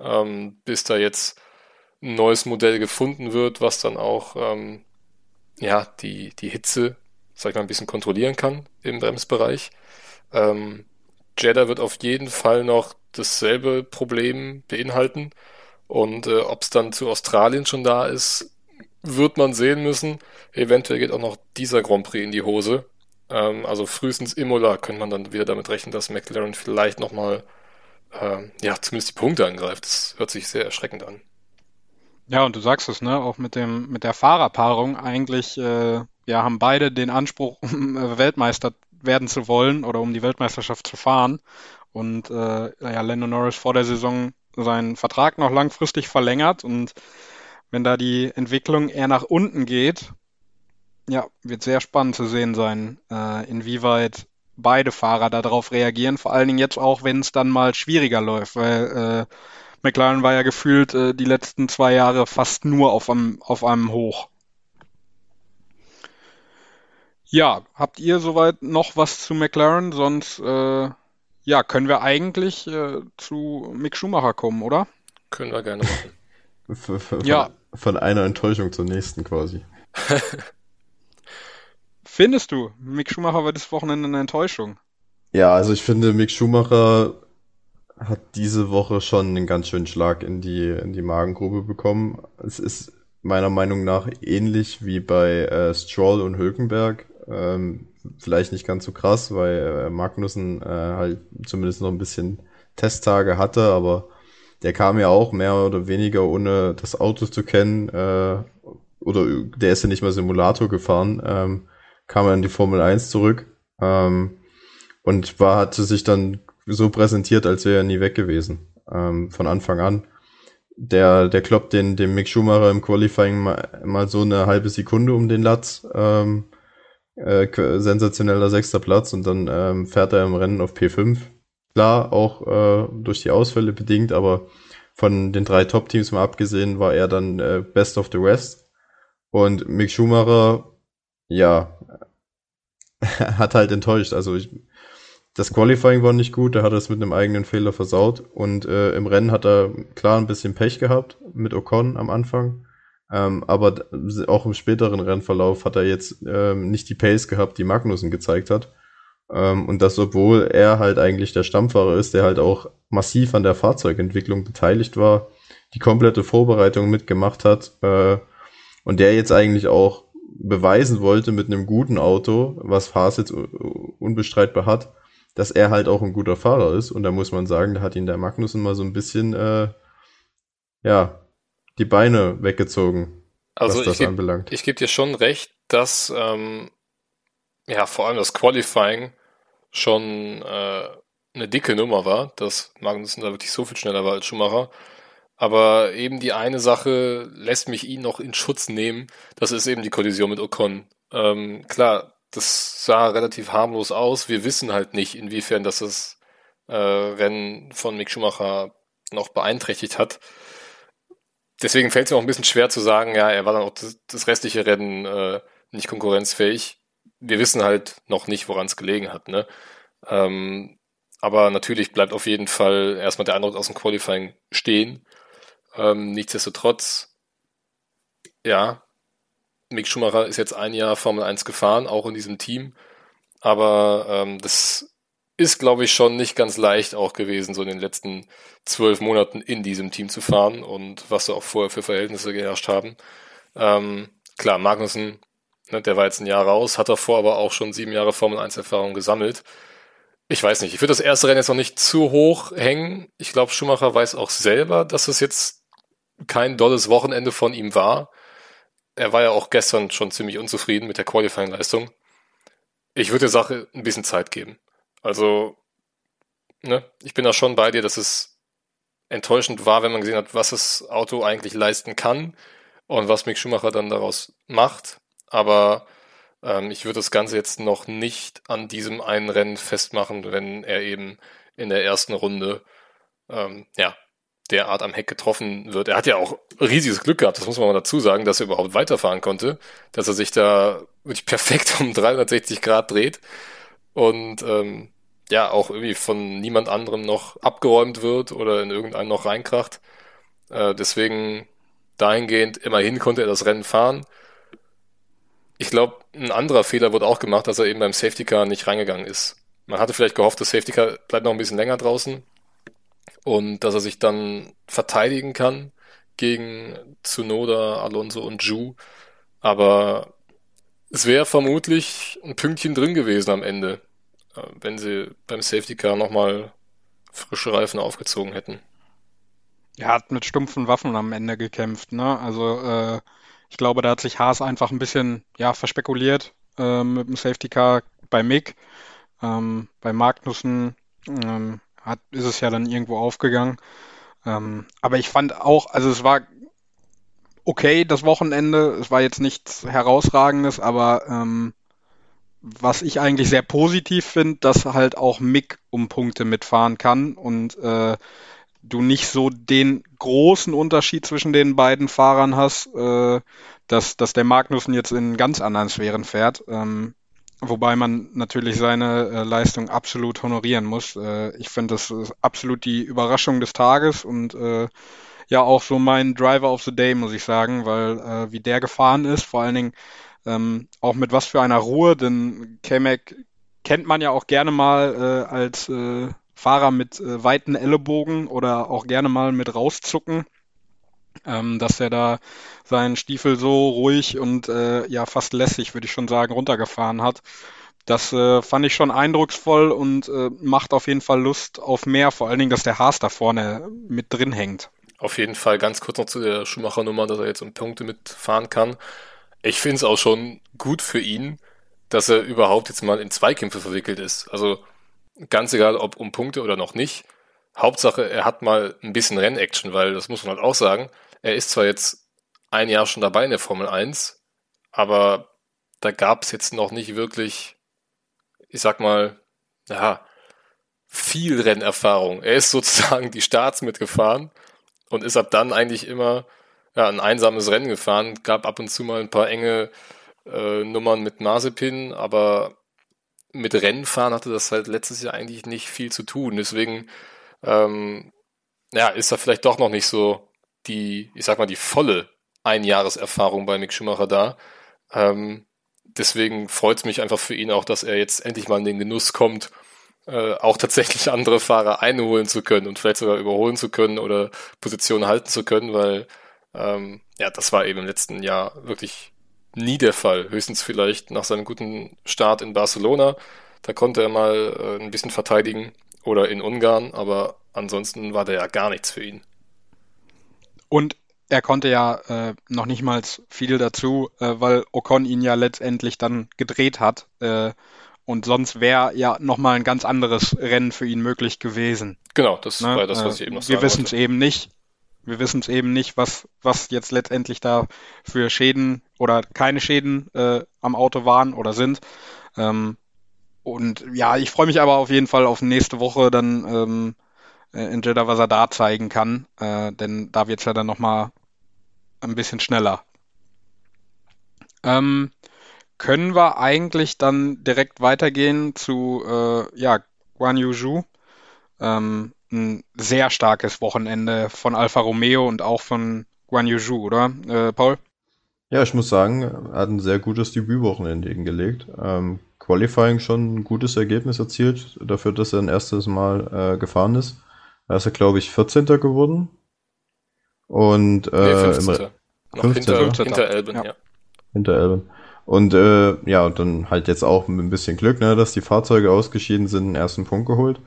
ähm, bis da jetzt ein neues Modell gefunden wird, was dann auch ähm, ja die, die Hitze, sag ich mal, ein bisschen kontrollieren kann im Bremsbereich. Ähm, Jeddah wird auf jeden Fall noch dasselbe Problem beinhalten. Und äh, ob es dann zu Australien schon da ist, wird man sehen müssen. Eventuell geht auch noch dieser Grand Prix in die Hose. Ähm, also frühestens Imola könnte man dann wieder damit rechnen, dass McLaren vielleicht nochmal, äh, ja, zumindest die Punkte angreift. Das hört sich sehr erschreckend an. Ja, und du sagst es, ne, auch mit dem, mit der Fahrerpaarung eigentlich, äh, ja, haben beide den Anspruch, Weltmeister werden zu wollen oder um die Weltmeisterschaft zu fahren. Und äh, ja, Lando Norris vor der Saison seinen Vertrag noch langfristig verlängert und wenn da die Entwicklung eher nach unten geht, ja, wird sehr spannend zu sehen sein, äh, inwieweit beide Fahrer darauf reagieren. Vor allen Dingen jetzt auch, wenn es dann mal schwieriger läuft, weil äh, McLaren war ja gefühlt äh, die letzten zwei Jahre fast nur auf einem, auf einem Hoch. Ja, habt ihr soweit noch was zu McLaren? Sonst äh, ja, können wir eigentlich äh, zu Mick Schumacher kommen, oder? Können wir gerne machen. Von, von, ja. Von einer Enttäuschung zur nächsten quasi. Findest du, Mick Schumacher war das Wochenende eine Enttäuschung? Ja, also ich finde, Mick Schumacher hat diese Woche schon einen ganz schönen Schlag in die, in die Magengrube bekommen. Es ist meiner Meinung nach ähnlich wie bei äh, Stroll und Hülkenberg. Ähm, vielleicht nicht ganz so krass, weil äh, Magnussen äh, halt zumindest noch ein bisschen Testtage hatte, aber der kam ja auch mehr oder weniger ohne das Auto zu kennen, äh, oder der ist ja nicht mal Simulator gefahren, ähm, kam er in die Formel 1 zurück ähm, und war, hatte sich dann so präsentiert, als wäre er nie weg gewesen, ähm, von Anfang an. Der, der kloppt den, dem Mick Schumacher im Qualifying mal, mal so eine halbe Sekunde um den Latz. Ähm, äh, sensationeller sechster Platz und dann ähm, fährt er im Rennen auf P5. Klar, auch äh, durch die Ausfälle bedingt, aber von den drei Top-Teams mal abgesehen war er dann äh, Best of the West. Und Mick Schumacher, ja, hat halt enttäuscht. Also ich, das Qualifying war nicht gut, er hat es mit einem eigenen Fehler versaut. Und äh, im Rennen hat er klar ein bisschen Pech gehabt mit Ocon am Anfang. Ähm, aber auch im späteren Rennverlauf hat er jetzt ähm, nicht die Pace gehabt, die Magnussen gezeigt hat. Ähm, und das, obwohl er halt eigentlich der Stammfahrer ist, der halt auch massiv an der Fahrzeugentwicklung beteiligt war, die komplette Vorbereitung mitgemacht hat äh, und der jetzt eigentlich auch beweisen wollte mit einem guten Auto, was Haas jetzt unbestreitbar hat, dass er halt auch ein guter Fahrer ist. Und da muss man sagen, da hat ihn der Magnussen mal so ein bisschen, äh, ja, die Beine weggezogen, Also was das geb, anbelangt. ich gebe dir schon recht, dass ähm, ja vor allem das Qualifying schon äh, eine dicke Nummer war, dass Magnussen da wirklich so viel schneller war als Schumacher. Aber eben die eine Sache lässt mich ihn noch in Schutz nehmen. Das ist eben die Kollision mit Ocon. Ähm, klar, das sah relativ harmlos aus. Wir wissen halt nicht, inwiefern das das äh, Rennen von Mick Schumacher noch beeinträchtigt hat. Deswegen fällt es mir auch ein bisschen schwer zu sagen, ja, er war dann auch das, das restliche Rennen äh, nicht konkurrenzfähig. Wir wissen halt noch nicht, woran es gelegen hat. Ne? Ähm, aber natürlich bleibt auf jeden Fall erstmal der Eindruck aus dem Qualifying stehen. Ähm, nichtsdestotrotz, ja, Mick Schumacher ist jetzt ein Jahr Formel 1 gefahren, auch in diesem Team. Aber ähm, das ist, glaube ich, schon nicht ganz leicht auch gewesen, so in den letzten zwölf Monaten in diesem Team zu fahren und was da auch vorher für Verhältnisse geherrscht haben. Ähm, klar, Magnussen, ne, der war jetzt ein Jahr raus, hat davor aber auch schon sieben Jahre Formel 1 Erfahrung gesammelt. Ich weiß nicht, ich würde das erste Rennen jetzt noch nicht zu hoch hängen. Ich glaube, Schumacher weiß auch selber, dass es jetzt kein dolles Wochenende von ihm war. Er war ja auch gestern schon ziemlich unzufrieden mit der Qualifying-Leistung. Ich würde der Sache ein bisschen Zeit geben. Also, ne, ich bin da schon bei dir, dass es enttäuschend war, wenn man gesehen hat, was das Auto eigentlich leisten kann und was Mick Schumacher dann daraus macht. Aber ähm, ich würde das Ganze jetzt noch nicht an diesem einen Rennen festmachen, wenn er eben in der ersten Runde ähm, ja, derart am Heck getroffen wird. Er hat ja auch riesiges Glück gehabt, das muss man mal dazu sagen, dass er überhaupt weiterfahren konnte, dass er sich da wirklich perfekt um 360 Grad dreht und ähm, ja auch irgendwie von niemand anderem noch abgeräumt wird oder in irgendeinen noch reinkracht. Äh, deswegen dahingehend, immerhin konnte er das Rennen fahren. Ich glaube, ein anderer Fehler wurde auch gemacht, dass er eben beim Safety Car nicht reingegangen ist. Man hatte vielleicht gehofft, das Safety Car bleibt noch ein bisschen länger draußen und dass er sich dann verteidigen kann gegen Tsunoda, Alonso und Ju. Aber es wäre vermutlich ein Pünktchen drin gewesen am Ende, äh, wenn sie beim Safety Car nochmal frische Reifen aufgezogen hätten. Er hat mit stumpfen Waffen am Ende gekämpft, ne? Also äh, ich glaube, da hat sich Haas einfach ein bisschen ja verspekuliert äh, mit dem Safety Car bei Mick. Ähm, bei Magnussen ähm, hat, ist es ja dann irgendwo aufgegangen. Ähm, aber ich fand auch, also es war okay, das Wochenende. Es war jetzt nichts Herausragendes, aber ähm, was ich eigentlich sehr positiv finde, dass halt auch Mick um Punkte mitfahren kann und äh, du nicht so den großen Unterschied zwischen den beiden Fahrern hast, äh, dass, dass der Magnussen jetzt in ganz anderen Sphären fährt. Ähm, wobei man natürlich seine äh, Leistung absolut honorieren muss. Äh, ich finde, das ist absolut die Überraschung des Tages und äh, ja auch so mein Driver of the Day, muss ich sagen, weil äh, wie der gefahren ist, vor allen Dingen ähm, auch mit was für einer Ruhe, denn Kamek kennt man ja auch gerne mal äh, als äh, Fahrer mit weiten Ellenbogen oder auch gerne mal mit rauszucken, ähm, dass er da seinen Stiefel so ruhig und äh, ja fast lässig, würde ich schon sagen, runtergefahren hat. Das äh, fand ich schon eindrucksvoll und äh, macht auf jeden Fall Lust auf mehr, vor allen Dingen, dass der Haas da vorne mit drin hängt. Auf jeden Fall ganz kurz noch zu der Schumacher-Nummer, dass er jetzt um Punkte mitfahren kann. Ich finde es auch schon gut für ihn, dass er überhaupt jetzt mal in Zweikämpfe verwickelt ist. Also ganz egal, ob um Punkte oder noch nicht. Hauptsache, er hat mal ein bisschen Rennaction, weil das muss man halt auch sagen. Er ist zwar jetzt ein Jahr schon dabei in der Formel 1, aber da gab es jetzt noch nicht wirklich, ich sag mal, ja, viel Rennerfahrung. Er ist sozusagen die Starts mitgefahren und ist ab dann eigentlich immer ja, ein einsames Rennen gefahren. Gab ab und zu mal ein paar enge äh, Nummern mit Mazepin, aber mit Rennfahren hatte das halt letztes Jahr eigentlich nicht viel zu tun. Deswegen ähm, ja, ist da vielleicht doch noch nicht so die, ich sag mal, die volle Einjahreserfahrung bei Mick Schumacher da. Ähm, deswegen freut es mich einfach für ihn auch, dass er jetzt endlich mal in den Genuss kommt, äh, auch tatsächlich andere Fahrer einholen zu können und vielleicht sogar überholen zu können oder Positionen halten zu können, weil ähm, ja, das war eben im letzten Jahr wirklich nie der Fall. Höchstens vielleicht nach seinem guten Start in Barcelona. Da konnte er mal äh, ein bisschen verteidigen oder in Ungarn, aber ansonsten war der ja gar nichts für ihn. Und er konnte ja äh, noch nicht mal viel dazu, äh, weil Ocon ihn ja letztendlich dann gedreht hat. Äh, und sonst wäre ja nochmal ein ganz anderes Rennen für ihn möglich gewesen. Genau, das ne? war das, was ich eben noch sagen Wir wissen es eben nicht. Wir wissen es eben nicht, was, was jetzt letztendlich da für Schäden oder keine Schäden äh, am Auto waren oder sind. Ähm, und ja, ich freue mich aber auf jeden Fall auf nächste Woche dann ähm, äh, in Jeddah, was er da zeigen kann. Äh, denn da wird es ja dann nochmal ein bisschen schneller. Ähm, können wir eigentlich dann direkt weitergehen zu äh, ja, Guan Yu Zhu? Ähm, ein sehr starkes Wochenende von Alfa Romeo und auch von Guan Yu Zhu, oder, äh, Paul? Ja, ich muss sagen, er hat ein sehr gutes Debütwochenende hingelegt. Ähm, Qualifying schon ein gutes Ergebnis erzielt, dafür, dass er ein erstes Mal äh, gefahren ist. Da ist er, glaube ich, 14. geworden. Und äh, nee, 15. Noch 15. Hinter, hinter Elben, ja. ja. Hinter Elben. Und äh, ja, und dann halt jetzt auch mit ein bisschen Glück, ne, dass die Fahrzeuge ausgeschieden sind, den ersten Punkt geholt.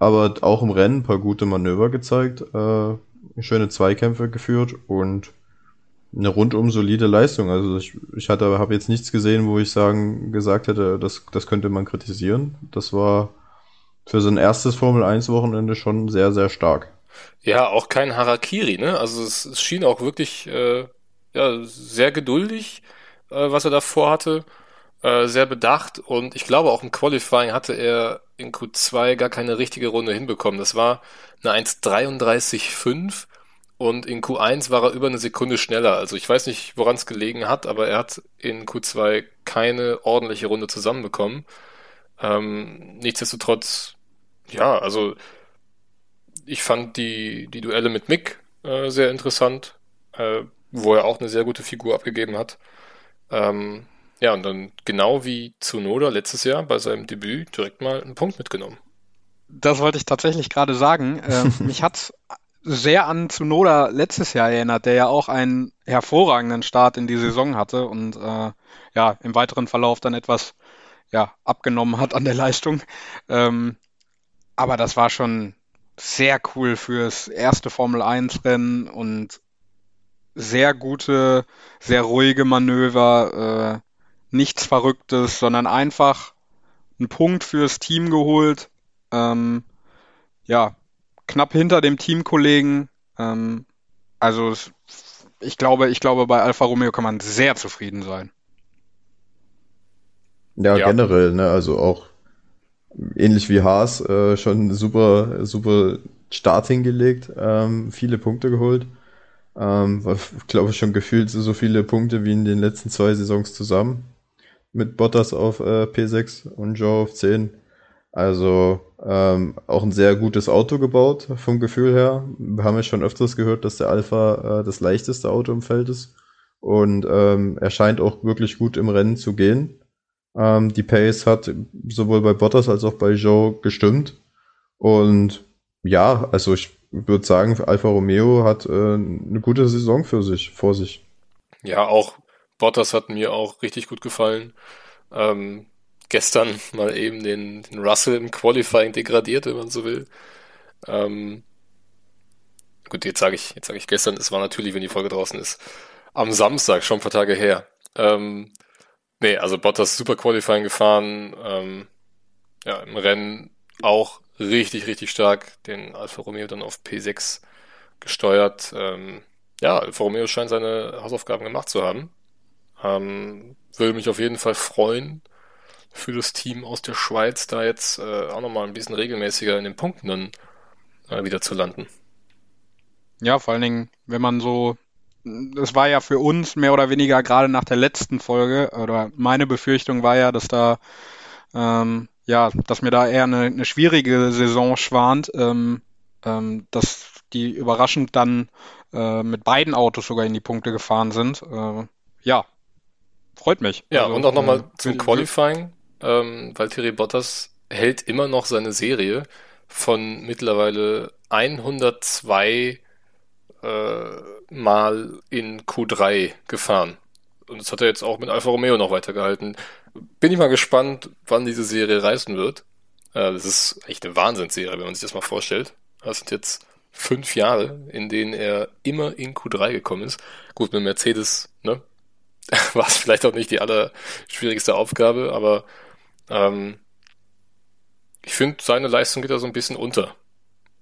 Aber auch im Rennen ein paar gute Manöver gezeigt, äh, schöne Zweikämpfe geführt und eine rundum solide Leistung. Also ich, ich hatte, habe jetzt nichts gesehen, wo ich sagen, gesagt hätte, das, das könnte man kritisieren. Das war für so ein erstes Formel 1 Wochenende schon sehr, sehr stark. Ja, auch kein Harakiri, ne? Also es, es schien auch wirklich äh, ja, sehr geduldig, äh, was er davor hatte, äh, sehr bedacht und ich glaube auch im Qualifying hatte er in Q2 gar keine richtige Runde hinbekommen. Das war eine 1,33,5 und in Q1 war er über eine Sekunde schneller. Also ich weiß nicht, woran es gelegen hat, aber er hat in Q2 keine ordentliche Runde zusammenbekommen. Ähm, nichtsdestotrotz, ja, also ich fand die, die Duelle mit Mick äh, sehr interessant, äh, wo er auch eine sehr gute Figur abgegeben hat. Ähm, ja, und dann genau wie Tsunoda letztes Jahr bei seinem Debüt direkt mal einen Punkt mitgenommen. Das wollte ich tatsächlich gerade sagen. Ähm, mich hat sehr an Tsunoda letztes Jahr erinnert, der ja auch einen hervorragenden Start in die Saison hatte und äh, ja im weiteren Verlauf dann etwas ja abgenommen hat an der Leistung. Ähm, aber das war schon sehr cool fürs erste Formel 1 Rennen und sehr gute, sehr ruhige Manöver, äh, nichts Verrücktes, sondern einfach einen Punkt fürs Team geholt. Ähm, ja, knapp hinter dem Teamkollegen. Ähm, also ich glaube, ich glaube, bei Alfa Romeo kann man sehr zufrieden sein. Ja, ja. generell, ne, also auch ähnlich wie Haas, äh, schon super, super Start hingelegt, ähm, viele Punkte geholt. Ähm, glaube ich schon gefühlt so viele Punkte wie in den letzten zwei Saisons zusammen. Mit Bottas auf äh, P6 und Joe auf 10. Also ähm, auch ein sehr gutes Auto gebaut vom Gefühl her. Wir haben ja schon öfters gehört, dass der Alpha äh, das leichteste Auto im Feld ist. Und ähm, er scheint auch wirklich gut im Rennen zu gehen. Ähm, die Pace hat sowohl bei Bottas als auch bei Joe gestimmt. Und ja, also ich würde sagen, Alfa Romeo hat äh, eine gute Saison für sich, vor sich. Ja, auch Bottas hat mir auch richtig gut gefallen. Ähm, gestern mal eben den, den Russell im Qualifying degradiert, wenn man so will. Ähm, gut, jetzt sage ich, jetzt sage ich gestern, es war natürlich, wenn die Folge draußen ist, am Samstag, schon ein paar Tage her. Ähm, nee, also Bottas super Qualifying gefahren, ähm, ja, im Rennen auch richtig, richtig stark, den Alfa Romeo dann auf P6 gesteuert. Ähm, ja, Alfa Romeo scheint seine Hausaufgaben gemacht zu haben. Ähm, würde mich auf jeden Fall freuen, für das Team aus der Schweiz, da jetzt äh, auch nochmal ein bisschen regelmäßiger in den Punkten dann äh, wieder zu landen. Ja, vor allen Dingen, wenn man so, das war ja für uns mehr oder weniger gerade nach der letzten Folge, oder meine Befürchtung war ja, dass da, ähm, ja, dass mir da eher eine, eine schwierige Saison schwant, ähm, ähm, dass die überraschend dann äh, mit beiden Autos sogar in die Punkte gefahren sind. Äh, ja, freut mich. Ja, also, und auch nochmal äh, zum Qualifying ähm, Thierry Bottas hält immer noch seine Serie von mittlerweile 102 äh, Mal in Q3 gefahren. Und das hat er jetzt auch mit Alfa Romeo noch weitergehalten. bin ich mal gespannt, wann diese Serie reißen wird. Äh, das ist echt eine Wahnsinnsserie, wenn man sich das mal vorstellt. Das sind jetzt fünf Jahre, in denen er immer in Q3 gekommen ist. Gut, mit Mercedes, ne? War es vielleicht auch nicht die allerschwierigste Aufgabe, aber ähm, ich finde, seine Leistung geht da so ein bisschen unter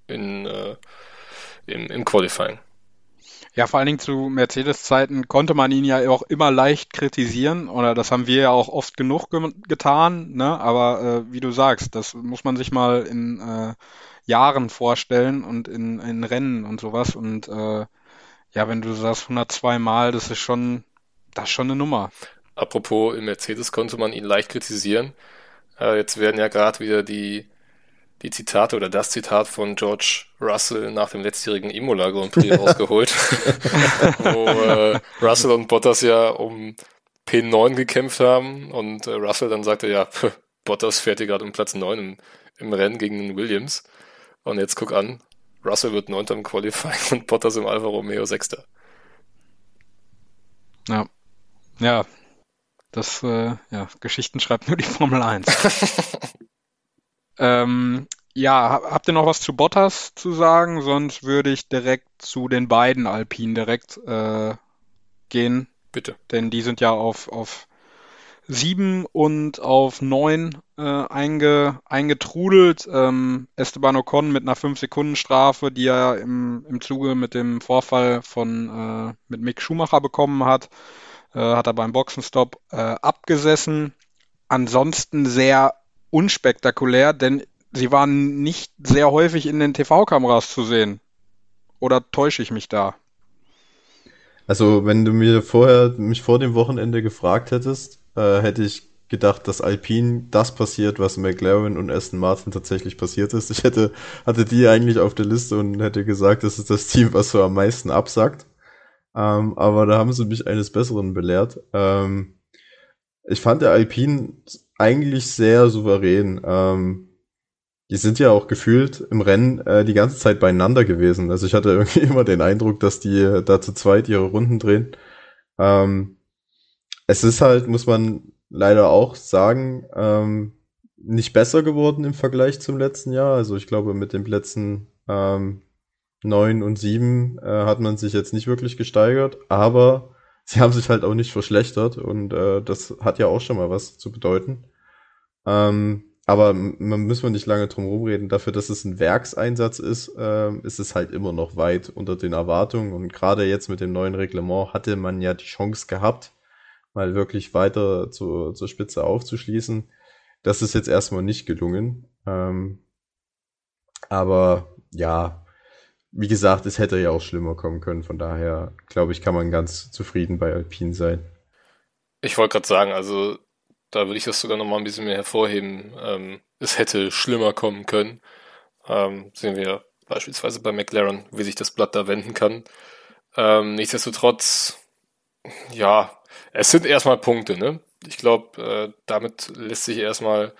in, äh, im, im Qualifying. Ja, vor allen Dingen zu Mercedes-Zeiten konnte man ihn ja auch immer leicht kritisieren, oder das haben wir ja auch oft genug ge getan, ne? Aber äh, wie du sagst, das muss man sich mal in äh, Jahren vorstellen und in, in Rennen und sowas. Und äh, ja, wenn du sagst 102 Mal, das ist schon, das ist schon eine Nummer. Apropos, in Mercedes konnte man ihn leicht kritisieren. Äh, jetzt werden ja gerade wieder die die Zitate oder das Zitat von George Russell nach dem letztjährigen Imola Grand Prix rausgeholt, wo äh, Russell und Bottas ja um P9 gekämpft haben und äh, Russell dann sagte, ja, pff, Bottas fährt hier gerade um Platz 9 im, im Rennen gegen den Williams. Und jetzt guck an, Russell wird 9. im Qualifying und Bottas im Alfa Romeo 6. Ja. Ja. Das, äh, ja, Geschichten schreibt nur die Formel 1. Ähm, ja, habt ihr noch was zu Bottas zu sagen? Sonst würde ich direkt zu den beiden Alpinen direkt äh, gehen. Bitte. Denn die sind ja auf, auf sieben und auf neun äh, einge, eingetrudelt. Ähm, Esteban Ocon mit einer 5-Sekunden-Strafe, die er im, im Zuge mit dem Vorfall von äh, mit Mick Schumacher bekommen hat, äh, hat er beim Boxenstopp äh, abgesessen. Ansonsten sehr unspektakulär, denn sie waren nicht sehr häufig in den TV-Kameras zu sehen. Oder täusche ich mich da? Also, wenn du mir vorher mich vor dem Wochenende gefragt hättest, äh, hätte ich gedacht, dass Alpine das passiert, was McLaren und Aston Martin tatsächlich passiert ist. Ich hätte, hatte die eigentlich auf der Liste und hätte gesagt, das ist das Team, was so am meisten absagt. Ähm, aber da haben sie mich eines Besseren belehrt. Ähm, ich fand der Alpine eigentlich sehr souverän. Ähm, die sind ja auch gefühlt im Rennen äh, die ganze Zeit beieinander gewesen. Also ich hatte irgendwie immer den Eindruck, dass die da zu zweit ihre Runden drehen. Ähm, es ist halt, muss man leider auch sagen, ähm, nicht besser geworden im Vergleich zum letzten Jahr. Also ich glaube, mit den Plätzen ähm, 9 und 7 äh, hat man sich jetzt nicht wirklich gesteigert, aber sie haben sich halt auch nicht verschlechtert und äh, das hat ja auch schon mal was zu bedeuten. Ähm, aber man muss man nicht lange drum rumreden. Dafür, dass es ein Werkseinsatz ist, äh, ist es halt immer noch weit unter den Erwartungen. Und gerade jetzt mit dem neuen Reglement hatte man ja die Chance gehabt, mal wirklich weiter zu, zur Spitze aufzuschließen. Das ist jetzt erstmal nicht gelungen. Ähm, aber ja, wie gesagt, es hätte ja auch schlimmer kommen können. Von daher, glaube ich, kann man ganz zufrieden bei Alpine sein. Ich wollte gerade sagen, also da würde ich das sogar noch mal ein bisschen mehr hervorheben. Ähm, es hätte schlimmer kommen können. Ähm, sehen wir beispielsweise bei McLaren, wie sich das Blatt da wenden kann. Ähm, nichtsdestotrotz, ja, es sind erstmal Punkte, ne? Ich glaube, äh, damit lässt sich erstmal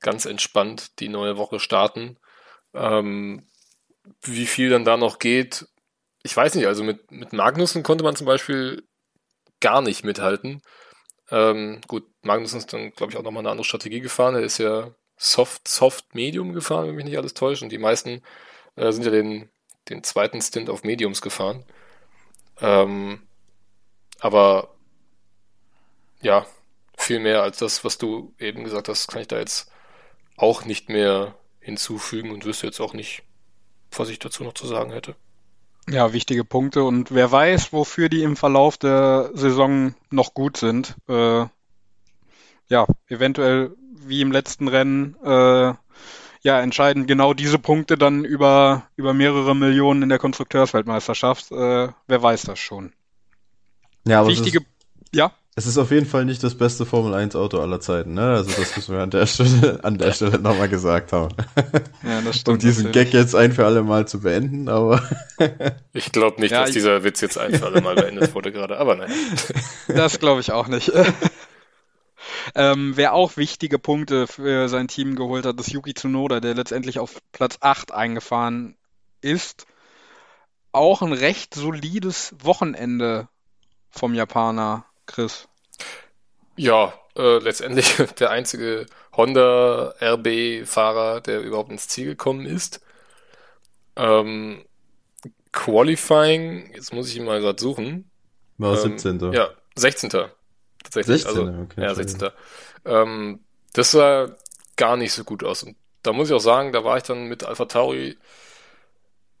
ganz entspannt die neue Woche starten. Ähm, wie viel dann da noch geht, ich weiß nicht, also mit, mit Magnussen konnte man zum Beispiel gar nicht mithalten. Ähm, gut, Magnussen ist dann, glaube ich, auch nochmal eine andere Strategie gefahren. Er ist ja Soft, Soft Medium gefahren, wenn mich nicht alles täuscht. Und die meisten äh, sind ja den, den zweiten Stint auf Mediums gefahren. Ähm, aber ja, viel mehr als das, was du eben gesagt hast, kann ich da jetzt auch nicht mehr hinzufügen und wüsste jetzt auch nicht, was ich dazu noch zu sagen hätte. Ja, wichtige Punkte und wer weiß, wofür die im Verlauf der Saison noch gut sind. Äh, ja, eventuell wie im letzten Rennen, äh, ja, entscheiden genau diese Punkte dann über, über mehrere Millionen in der Konstrukteursweltmeisterschaft. Äh, wer weiß das schon. Ja, aber Wichtige, ist, ja? Es ist auf jeden Fall nicht das beste Formel 1 Auto aller Zeiten, ne? Also das müssen wir an der Stelle, an der Stelle nochmal gesagt haben. Ja, das stimmt. Um diesen natürlich. Gag jetzt ein für alle Mal zu beenden, aber. ich glaube nicht, ja, dass dieser Witz jetzt ein für alle Mal beendet wurde gerade, aber nein. Das glaube ich auch nicht. Ähm, wer auch wichtige Punkte für sein Team geholt hat, ist Yuki Tsunoda, der letztendlich auf Platz 8 eingefahren ist. Auch ein recht solides Wochenende vom Japaner. Chris. Ja, äh, letztendlich der einzige Honda RB-Fahrer, der überhaupt ins Ziel gekommen ist. Ähm, Qualifying, jetzt muss ich ihn mal gerade suchen. War Ähm, 17. Ja, 16. Tatsächlich. 16. Also, okay, ja, Entschuldigung. 16. Ähm, das sah gar nicht so gut aus. Und da muss ich auch sagen, da war ich dann mit Alpha Tauri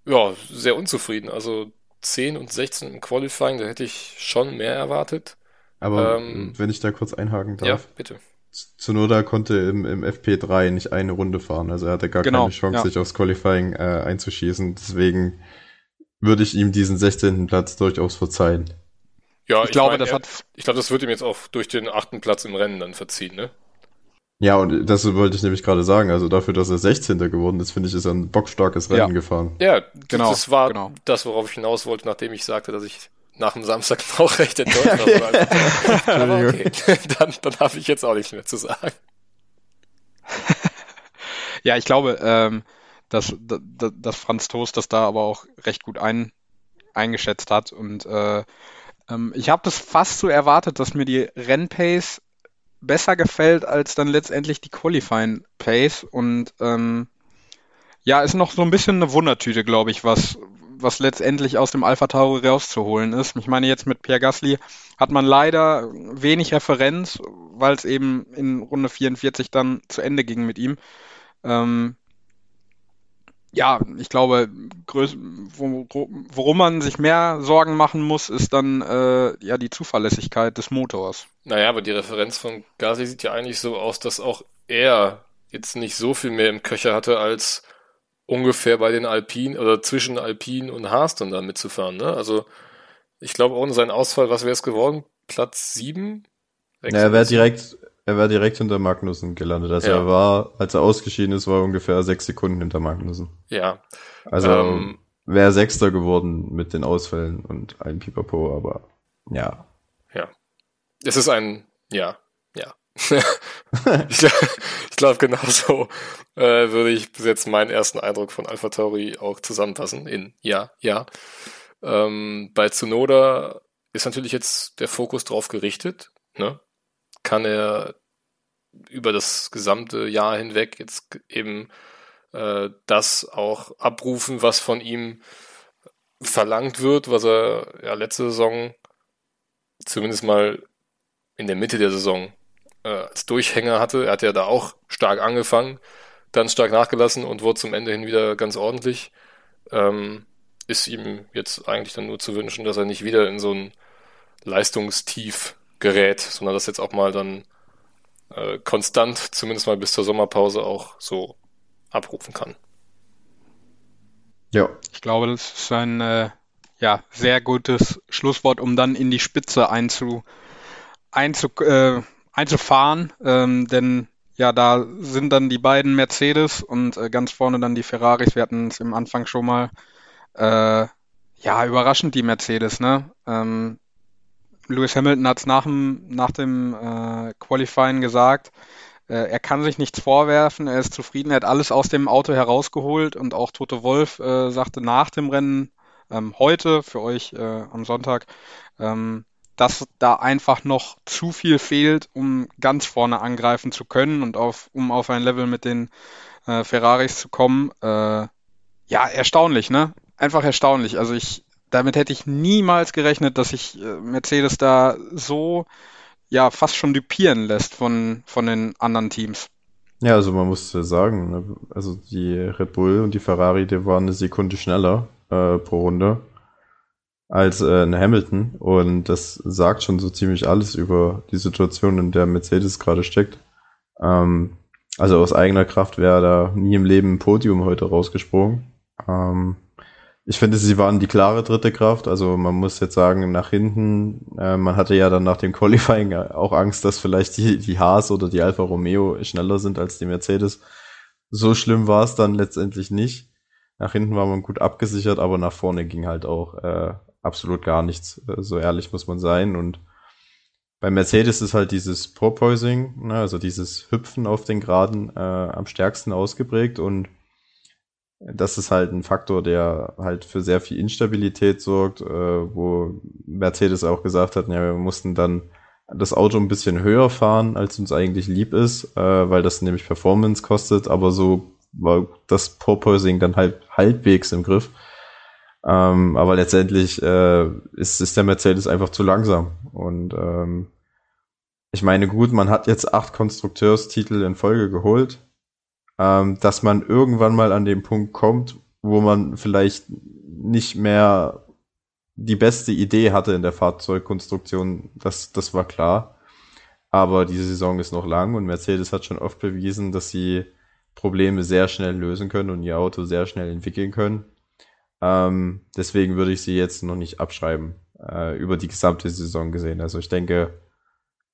ja, sehr unzufrieden. Also 10 und 16 im Qualifying, da hätte ich schon mehr erwartet. Aber ähm, wenn ich da kurz einhaken Ja, darf. bitte. Tsunoda konnte im, im FP3 nicht eine Runde fahren. Also er hatte gar Genau, keine Chance, ja. sich aufs Qualifying äh, einzuschießen. Deswegen würde ich ihm diesen 16. Platz durchaus verzeihen. Ja, Ich glaube, mein, das er- hat ich glaube, das wird ihm jetzt auch durch den achten Platz im Rennen dann verziehen, ne? Ja, und das wollte ich nämlich gerade sagen. Also dafür, dass er 16. geworden ist, finde ich, ist er ein bockstarkes Rennen Ja. gefahren. Ja, Genau, das war genau. das, worauf ich hinaus wollte, nachdem ich sagte, dass ich nach dem Samstag auch recht enttäuscht. Aber okay, dann, dann habe ich jetzt auch nichts mehr zu sagen. Ja, ich glaube, ähm, dass, dass, dass Franz Toast das da aber auch recht gut ein, eingeschätzt hat. Und äh, ähm, ich habe das fast so erwartet, dass mir die Rennpace besser gefällt als dann letztendlich die Qualifying Pace. Und ähm, ja, ist noch so ein bisschen eine Wundertüte, glaube ich, was, was letztendlich aus dem Alpha Tauri rauszuholen ist. Ich meine, jetzt mit Pierre Gasly hat man leider wenig Referenz, weil es eben in Runde 44 dann zu Ende ging mit ihm. Ähm, ja, ich glaube, worum man sich mehr Sorgen machen muss, ist dann äh, ja die Zuverlässigkeit des Motors. Naja, aber die Referenz von Gasly sieht ja eigentlich so aus, dass auch er jetzt nicht so viel mehr im Köcher hatte, als ungefähr bei den Alpinen oder zwischen Alpinen und Haas dann da mitzufahren. Ne? Also ich glaube, ohne seinen Ausfall, was wäre es geworden? Platz 7? Ja, er wäre direkt, er wäre direkt hinter Magnussen gelandet. Also Ja. er war, als er ausgeschieden ist, war er ungefähr sechs Sekunden hinter Magnussen. Ja, Also Ähm, wäre Sechster geworden mit den Ausfällen und allem Pipapo, aber ja. es ist ein, ja, ja. ich glaube, glaub, genauso äh, würde ich bis jetzt meinen ersten Eindruck von Alpha Tauri auch zusammenfassen in ja, ja. Ähm, bei Tsunoda ist natürlich jetzt der Fokus drauf gerichtet. Ne? Kann er über das gesamte Jahr hinweg jetzt eben äh, das auch abrufen, was von ihm verlangt wird, was er ja letzte Saison zumindest mal in der Mitte der Saison äh, als Durchhänger hatte. Er hat ja da auch stark angefangen, dann stark nachgelassen und wurde zum Ende hin wieder ganz ordentlich. Ähm, ist ihm jetzt eigentlich dann nur zu wünschen, dass er nicht wieder in so ein Leistungstief gerät, sondern dass jetzt auch mal dann äh, konstant, zumindest mal bis zur Sommerpause, auch so abrufen kann. Ja, Ich glaube, das ist ein äh, ja, sehr gutes Schlusswort, um dann in die Spitze einzu, einzu, äh, einzufahren. Ähm, denn ja, da sind dann die beiden Mercedes und äh, ganz vorne dann die Ferraris. Wir hatten es im Anfang schon mal. Äh, ja, überraschend die Mercedes, ne? Ähm, Lewis Hamilton hat es nach dem, nach dem äh, Qualifying gesagt. Äh, er kann sich nichts vorwerfen, er ist zufrieden, er hat alles aus dem Auto herausgeholt und auch Toto Wolf äh, sagte nach dem Rennen ähm, heute für euch äh, am Sonntag, ähm, dass da einfach noch zu viel fehlt, um ganz vorne angreifen zu können und auf, um auf ein Level mit den äh, Ferraris zu kommen. Äh, ja, erstaunlich, ne? Einfach erstaunlich. Also ich, damit hätte ich niemals gerechnet, dass sich äh, Mercedes da so ja fast schon dupieren lässt von, von den anderen Teams. Ja, also man muss sagen, ne, also die Red Bull und die Ferrari, die waren eine Sekunde schneller äh, pro Runde als äh, ein Hamilton und das sagt schon so ziemlich alles über die Situation, in der Mercedes gerade steckt. Ähm, also aus eigener Kraft wäre da nie im Leben ein Podium heute rausgesprungen. Ähm, ich finde, sie waren die klare dritte Kraft. Also man muss jetzt sagen, nach hinten, äh, man hatte ja dann nach dem Qualifying auch Angst, dass vielleicht die, die Haas oder die Alfa Romeo schneller sind als die Mercedes. So schlimm war es dann letztendlich nicht. Nach hinten war man gut abgesichert, aber nach vorne ging halt auch äh, absolut gar nichts. Äh, so ehrlich muss man sein. Und bei Mercedes ist halt dieses Porpoising, ne, also dieses Hüpfen auf den Geraden äh, am stärksten ausgeprägt und das ist halt ein Faktor, der halt für sehr viel Instabilität sorgt, äh, wo Mercedes auch gesagt hat, ja, wir mussten dann das Auto ein bisschen höher fahren, als uns eigentlich lieb ist, äh, weil das nämlich Performance kostet, aber so war das Porpoising dann halt halbwegs im Griff. Ähm, aber letztendlich äh, ist, ist der Mercedes einfach zu langsam. Und ähm, ich meine, gut, man hat jetzt acht Konstrukteurstitel in Folge geholt. Ähm, dass man irgendwann mal an den Punkt kommt, wo man vielleicht nicht mehr die beste Idee hatte in der Fahrzeugkonstruktion, das, das war klar. Aber diese Saison ist noch lang und Mercedes hat schon oft bewiesen, dass sie Probleme sehr schnell lösen können und ihr Auto sehr schnell entwickeln können. Ähm, deswegen würde ich sie jetzt noch nicht abschreiben, äh, über die gesamte Saison gesehen. Also ich denke,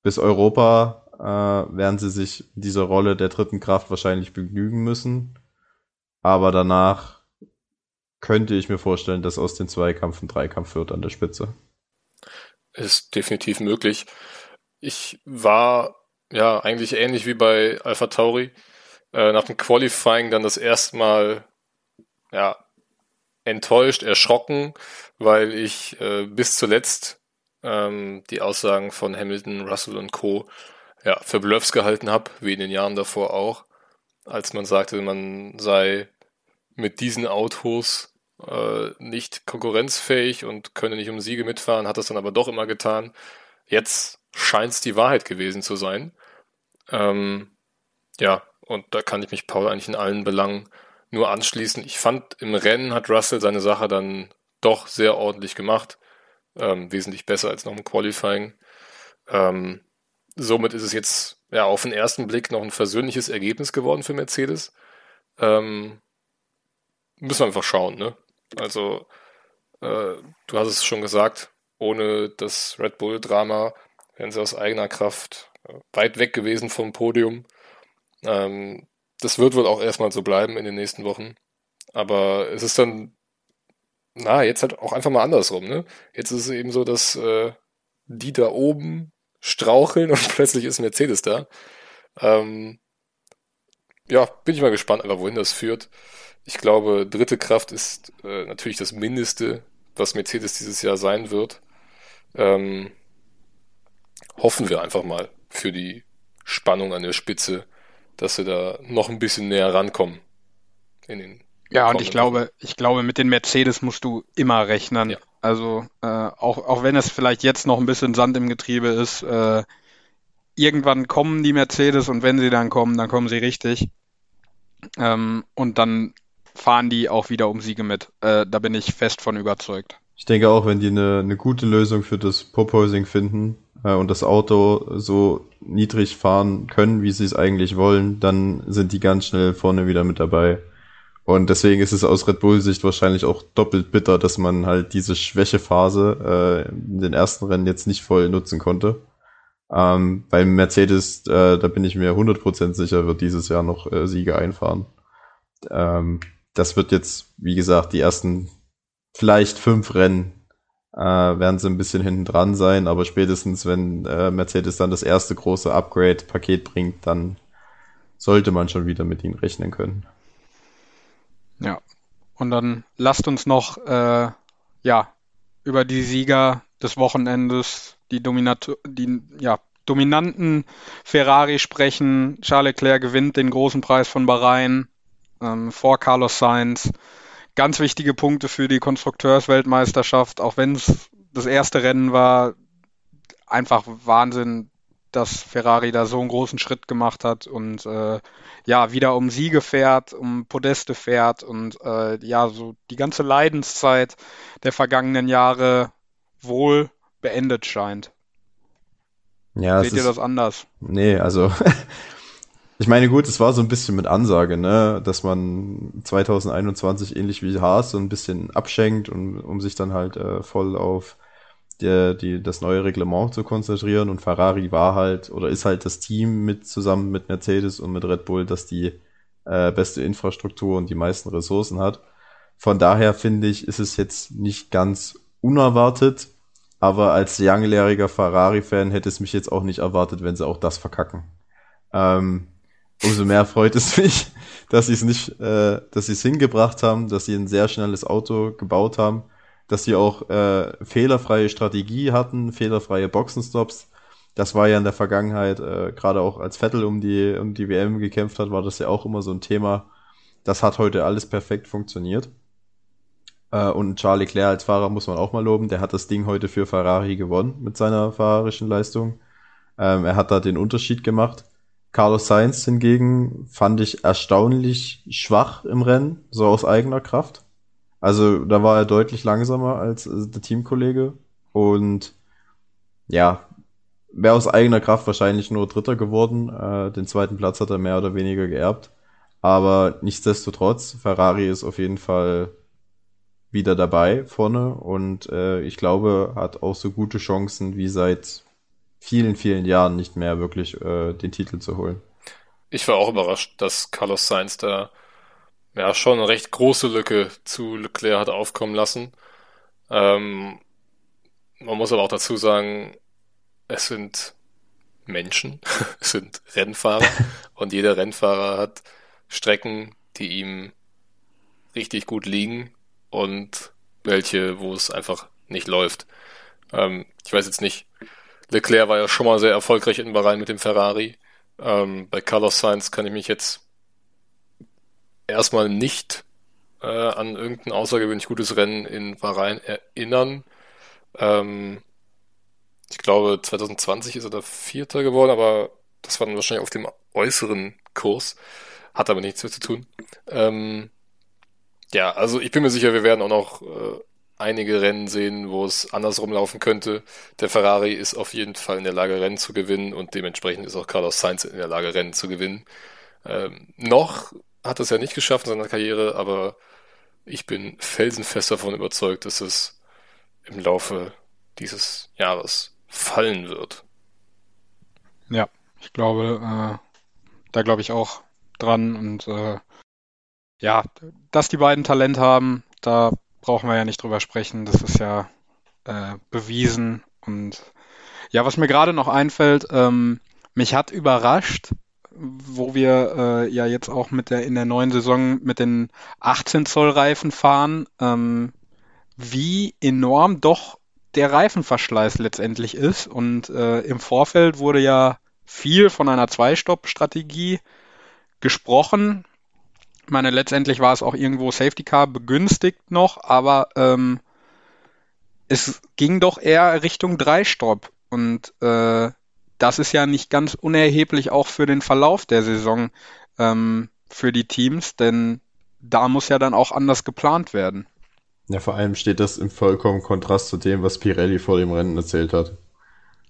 bis Europa äh, werden sie sich dieser Rolle der dritten Kraft wahrscheinlich begnügen müssen. Aber danach könnte ich mir vorstellen, dass aus den Zweikampf ein Dreikampf wird an der Spitze. Ist definitiv möglich. Ich war ja eigentlich ähnlich wie bei Alpha Tauri. Äh, nach dem Qualifying dann das erste Mal ja, enttäuscht, erschrocken, weil ich äh, bis zuletzt ähm, die Aussagen von Hamilton, Russell und Co. ja, für Bluffs gehalten habe, wie in den Jahren davor auch, als man sagte, man sei mit diesen Autos äh, nicht konkurrenzfähig und könne nicht um Siege mitfahren, hat das dann aber doch immer getan. Jetzt scheint es die Wahrheit gewesen zu sein. Ähm, ja, und da kann ich mich Paul eigentlich in allen Belangen nur anschließen. Ich fand, im Rennen hat Russell seine Sache dann doch sehr ordentlich gemacht. Ähm, wesentlich besser als noch im Qualifying. Ähm, somit ist es jetzt ja auf den ersten Blick noch ein versöhnliches Ergebnis geworden für Mercedes. Ähm, müssen wir einfach schauen, ne? Also, äh, du hast es schon gesagt, ohne das Red Bull-Drama wären sie aus eigener Kraft äh, weit weg gewesen vom Podium. Ähm, das wird wohl auch erstmal so bleiben in den nächsten Wochen. Aber es ist dann, na, jetzt halt auch einfach mal andersrum, ne? Jetzt ist es eben so, dass äh, die da oben straucheln und plötzlich ist Mercedes da. Ähm, ja, bin ich mal gespannt, aber wohin das führt. Ich glaube, dritte Kraft ist äh, natürlich das Mindeste, was Mercedes dieses Jahr sein wird. Ähm, hoffen wir einfach mal für die Spannung an der Spitze, dass sie da noch ein bisschen näher rankommen. In den ja, und ich glaube, ich glaube, mit den Mercedes musst du immer rechnen. Ja. Also äh, auch, auch wenn es vielleicht jetzt noch ein bisschen Sand im Getriebe ist, äh, irgendwann kommen die Mercedes und wenn sie dann kommen, dann kommen sie richtig. Ähm, und dann fahren die auch wieder um Siege mit. Äh, da bin ich fest von überzeugt. Ich denke auch, wenn die eine, eine gute Lösung für das Proposing finden äh, und das Auto so niedrig fahren können, wie sie es eigentlich wollen, dann sind die ganz schnell vorne wieder mit dabei. Und deswegen ist es aus Red Bull-Sicht wahrscheinlich auch doppelt bitter, dass man halt diese Schwächephase äh, in den ersten Rennen jetzt nicht voll nutzen konnte. Ähm, beim Mercedes, äh, da bin ich mir 100% sicher, wird dieses Jahr noch äh, Siege einfahren. Ähm, das wird jetzt, wie gesagt, die ersten vielleicht fünf Rennen äh, werden sie ein bisschen hinten dran sein, aber spätestens, wenn äh, Mercedes dann das erste große Upgrade-Paket bringt, dann sollte man schon wieder mit ihnen rechnen können. Ja, und dann lasst uns noch äh, ja über die Sieger des Wochenendes, die, die ja, dominanten Ferrari sprechen. Charles Leclerc gewinnt den großen Preis von Bahrain ähm, vor Carlos Sainz. Ganz wichtige Punkte für die Konstrukteursweltmeisterschaft, auch wenn es das erste Rennen war. Einfach Wahnsinn, dass Ferrari da so einen großen Schritt gemacht hat und äh, ja, wieder um Siege fährt, um Podeste fährt und äh, ja, so die ganze Leidenszeit der vergangenen Jahre wohl beendet scheint. Ja, Seht ihr das anders? Nee, also Ich meine, gut, es war so ein bisschen mit Ansage, ne, dass man 2021 ähnlich wie Haas so ein bisschen abschenkt, und, um sich dann halt äh, voll auf der, die, das neue Reglement zu konzentrieren. Und Ferrari war halt oder ist halt das Team mit zusammen mit Mercedes und mit Red Bull, das die äh, beste Infrastruktur und die meisten Ressourcen hat. Von daher finde ich, ist es jetzt nicht ganz unerwartet, aber als langjähriger Ferrari-Fan hätte es mich jetzt auch nicht erwartet, wenn sie auch das verkacken. Ähm, umso mehr freut es mich, dass sie es nicht, äh, dass sie es hingebracht haben, dass sie ein sehr schnelles Auto gebaut haben, dass sie auch äh, fehlerfreie Strategie hatten, fehlerfreie Boxenstops, Das war ja in der Vergangenheit, äh, gerade auch als Vettel um die, um die WM gekämpft hat, war das ja auch immer so ein Thema. Das hat heute alles perfekt funktioniert. Äh, und Charlie Leclerc als Fahrer muss man auch mal loben. Der hat das Ding heute für Ferrari gewonnen mit seiner fahrerischen Leistung. Ähm, er hat da den Unterschied gemacht. Carlos Sainz hingegen fand ich erstaunlich schwach im Rennen, so aus eigener Kraft. Also da war er deutlich langsamer als äh, der Teamkollege und ja, wäre aus eigener Kraft wahrscheinlich nur Dritter geworden. Äh, den zweiten Platz hat er mehr oder weniger geerbt. Aber nichtsdestotrotz, Ferrari ist auf jeden Fall wieder dabei vorne und äh, ich glaube, hat auch so gute Chancen wie seit vielen, vielen Jahren nicht mehr wirklich äh, den Titel zu holen. Ich war auch überrascht, dass Carlos Sainz da ja schon eine recht große Lücke zu Leclerc hat aufkommen lassen. Ähm, man muss aber auch dazu sagen, es sind Menschen, es sind Rennfahrer und jeder Rennfahrer hat Strecken, die ihm richtig gut liegen und welche, wo es einfach nicht läuft. Ähm, ich weiß jetzt nicht, Leclerc war ja schon mal sehr erfolgreich in Bahrain mit dem Ferrari. Ähm, bei Carlos Sainz kann ich mich jetzt erstmal nicht äh, an irgendein außergewöhnlich gutes Rennen in Bahrain erinnern. Ähm, ich glaube, 2020 ist er da Vierter geworden, aber das war dann wahrscheinlich auf dem äußeren Kurs. Hat aber nichts mehr zu tun. Ähm, ja, also ich bin mir sicher, wir werden auch noch äh, einige Rennen sehen, wo es andersrum laufen könnte. Der Ferrari ist auf jeden Fall in der Lage, Rennen zu gewinnen und dementsprechend ist auch Carlos Sainz in der Lage, Rennen zu gewinnen. Ähm, noch hat es ja nicht geschafft in seiner Karriere, aber ich bin felsenfest davon überzeugt, dass es im Laufe dieses Jahres fallen wird. Ja, ich glaube, äh, da glaube ich auch dran und äh, ja, dass die beiden Talent haben, da brauchen wir ja nicht drüber sprechen. Das ist ja äh, bewiesen. Und ja, was mir gerade noch einfällt, ähm, mich hat überrascht, wo wir äh, ja jetzt auch mit der in der neuen Saison mit den 18 Zoll Reifen fahren, ähm, wie enorm doch der Reifenverschleiß letztendlich ist. Und äh, im Vorfeld wurde ja viel von einer Zwei-Stopp-Strategie gesprochen meine, letztendlich war es auch irgendwo Safety Car begünstigt noch, aber ähm, es ging doch eher Richtung Dreistopp. Und äh, das ist ja nicht ganz unerheblich auch für den Verlauf der Saison ähm, für die Teams, denn da muss ja dann auch anders geplant werden. Ja, vor allem steht das im vollkommen Kontrast zu dem, was Pirelli vor dem Rennen erzählt hat.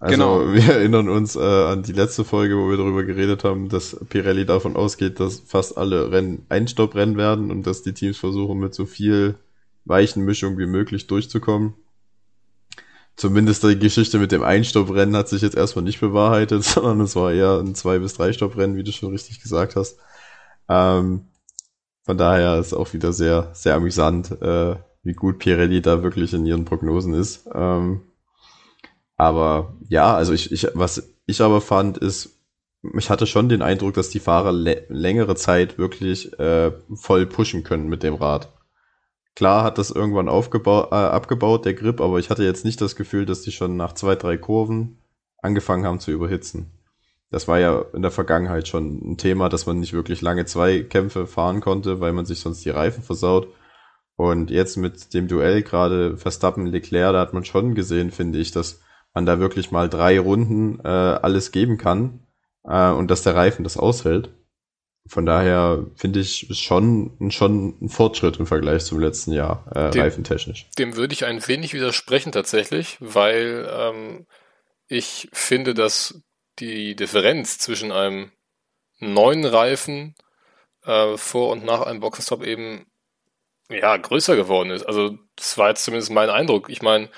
Also genau. wir erinnern uns äh, an die letzte Folge, wo wir darüber geredet haben, dass Pirelli davon ausgeht, dass fast alle Rennen Einstopprennen werden und dass die Teams versuchen, mit so viel weichen Mischung wie möglich durchzukommen. Zumindest die Geschichte mit dem Einstopprennen hat sich jetzt erstmal nicht bewahrheitet, sondern es war eher ein Zwei- bis Drei-Stopprennen, wie du schon richtig gesagt hast. Ähm, von daher ist auch wieder sehr, sehr amüsant, äh, wie gut Pirelli da wirklich in ihren Prognosen ist. Ähm, aber ja, also ich, ich, was ich aber fand, ist, ich hatte schon den Eindruck, dass die Fahrer längere Zeit wirklich äh, voll pushen können mit dem Rad. Klar hat das irgendwann aufgebaut, äh, abgebaut, der Grip, aber ich hatte jetzt nicht das Gefühl, dass die schon nach zwei, drei Kurven angefangen haben zu überhitzen. Das war ja in der Vergangenheit schon ein Thema, dass man nicht wirklich lange Zweikämpfe fahren konnte, weil man sich sonst die Reifen versaut. Und jetzt mit dem Duell gerade Verstappen-Leclerc, da hat man schon gesehen, finde ich, dass man da wirklich mal drei Runden äh, alles geben kann äh, und dass der Reifen das aushält. Von daher finde ich schon, schon ein Fortschritt im Vergleich zum letzten Jahr, äh, dem, reifentechnisch. Dem würde ich ein wenig widersprechen tatsächlich, weil ähm, ich finde, dass die Differenz zwischen einem neuen Reifen äh, vor und nach einem Boxenstopp eben ja größer geworden ist. Also das war jetzt zumindest mein Eindruck. Ich meine,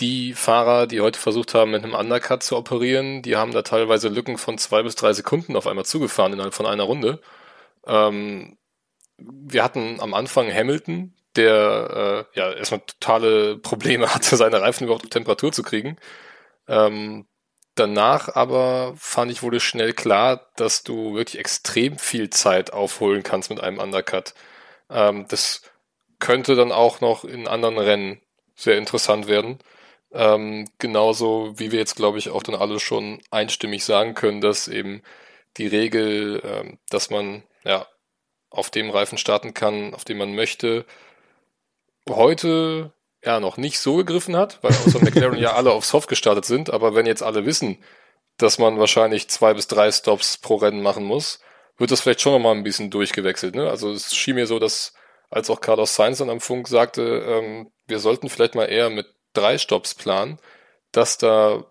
die Fahrer, die heute versucht haben, mit einem Undercut zu operieren, die haben da teilweise Lücken von zwei bis drei Sekunden auf einmal zugefahren innerhalb von einer Runde. Ähm, wir hatten am Anfang Hamilton, der äh, ja erstmal totale Probleme hatte, seine Reifen überhaupt auf Temperatur zu kriegen. Ähm, danach aber fand ich wurde schnell klar, dass du wirklich extrem viel Zeit aufholen kannst mit einem Undercut. Ähm, das könnte dann auch noch in anderen Rennen sehr interessant werden. Ähm, genauso wie wir jetzt, glaube ich, auch dann alle schon einstimmig sagen können, dass eben die Regel, ähm, dass man ja auf dem Reifen starten kann, auf dem man möchte, heute ja noch nicht so gegriffen hat, weil außer McLaren ja alle auf Soft gestartet sind, aber wenn jetzt alle wissen, dass man wahrscheinlich zwei bis drei Stops pro Rennen machen muss, wird das vielleicht schon nochmal ein bisschen durchgewechselt. Ne? Also es schien mir so, dass als auch Carlos Sainz dann am Funk sagte, ähm, wir sollten vielleicht mal eher mit drei Stops planen, dass da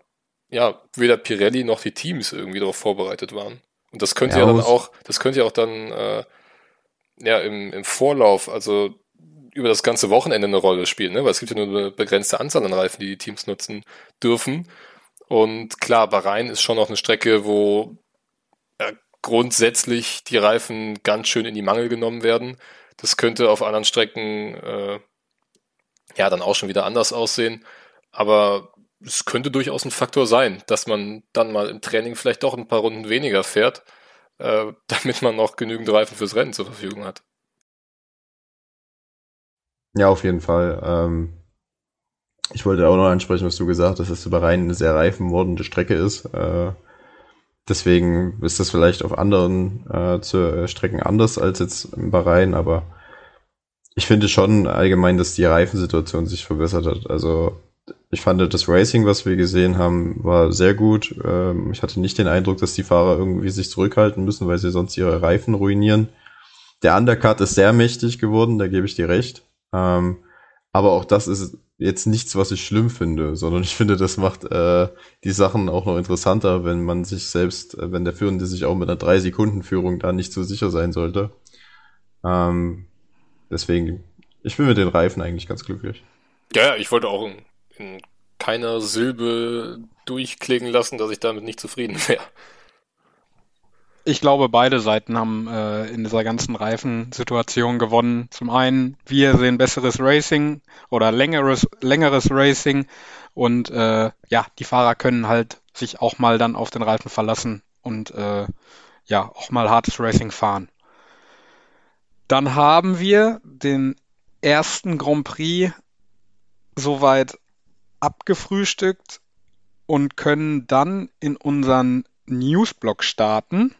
ja weder Pirelli noch die Teams irgendwie darauf vorbereitet waren. Und das könnte ja, ja dann auch, das könnte ja auch dann äh, ja im, im Vorlauf, also über das ganze Wochenende eine Rolle spielen, ne? weil es gibt ja nur eine begrenzte Anzahl an Reifen, die die Teams nutzen dürfen. Und klar, Bahrain ist schon noch eine Strecke, wo ja, grundsätzlich die Reifen ganz schön in die Mangel genommen werden. Das könnte auf anderen Strecken äh, ja dann auch schon wieder anders aussehen. Aber es könnte durchaus ein Faktor sein, dass man dann mal im Training vielleicht doch ein paar Runden weniger fährt, äh, damit man noch genügend Reifen fürs Rennen zur Verfügung hat. Ja, auf jeden Fall. Ähm, ich wollte auch noch ansprechen, was du gesagt hast, dass es Bahrain eine sehr reifenmordende Strecke ist. Äh, deswegen ist das vielleicht auf anderen äh, äh, Strecken anders als jetzt im Bahrain, aber ich finde schon allgemein, dass die Reifensituation sich verbessert hat. Also ich fand das Racing, was wir gesehen haben, war sehr gut. Ähm, ich hatte nicht den Eindruck, dass die Fahrer irgendwie sich zurückhalten müssen, weil sie sonst ihre Reifen ruinieren. Der Undercut ist sehr mächtig geworden, da gebe ich dir recht. Ähm, aber auch das ist jetzt nichts, was ich schlimm finde, sondern ich finde, das macht äh, die Sachen auch noch interessanter, wenn man sich selbst, äh, wenn der Führende sich auch mit einer 3-Sekunden-Führung da nicht so sicher sein sollte. Ähm, deswegen, ich bin mit den Reifen eigentlich ganz glücklich. Ja, ich wollte auch in, in keiner Silbe durchklingen lassen, dass ich damit nicht zufrieden wäre. Ich glaube, beide Seiten haben äh, in dieser ganzen Reifensituation gewonnen. Zum einen, wir sehen besseres Racing oder längeres, längeres Racing und äh, ja, die Fahrer können halt sich auch mal dann auf den Reifen verlassen und äh, ja, auch mal hartes Racing fahren. Dann haben wir den ersten Grand Prix soweit abgefrühstückt und können dann in unseren Newsblock starten.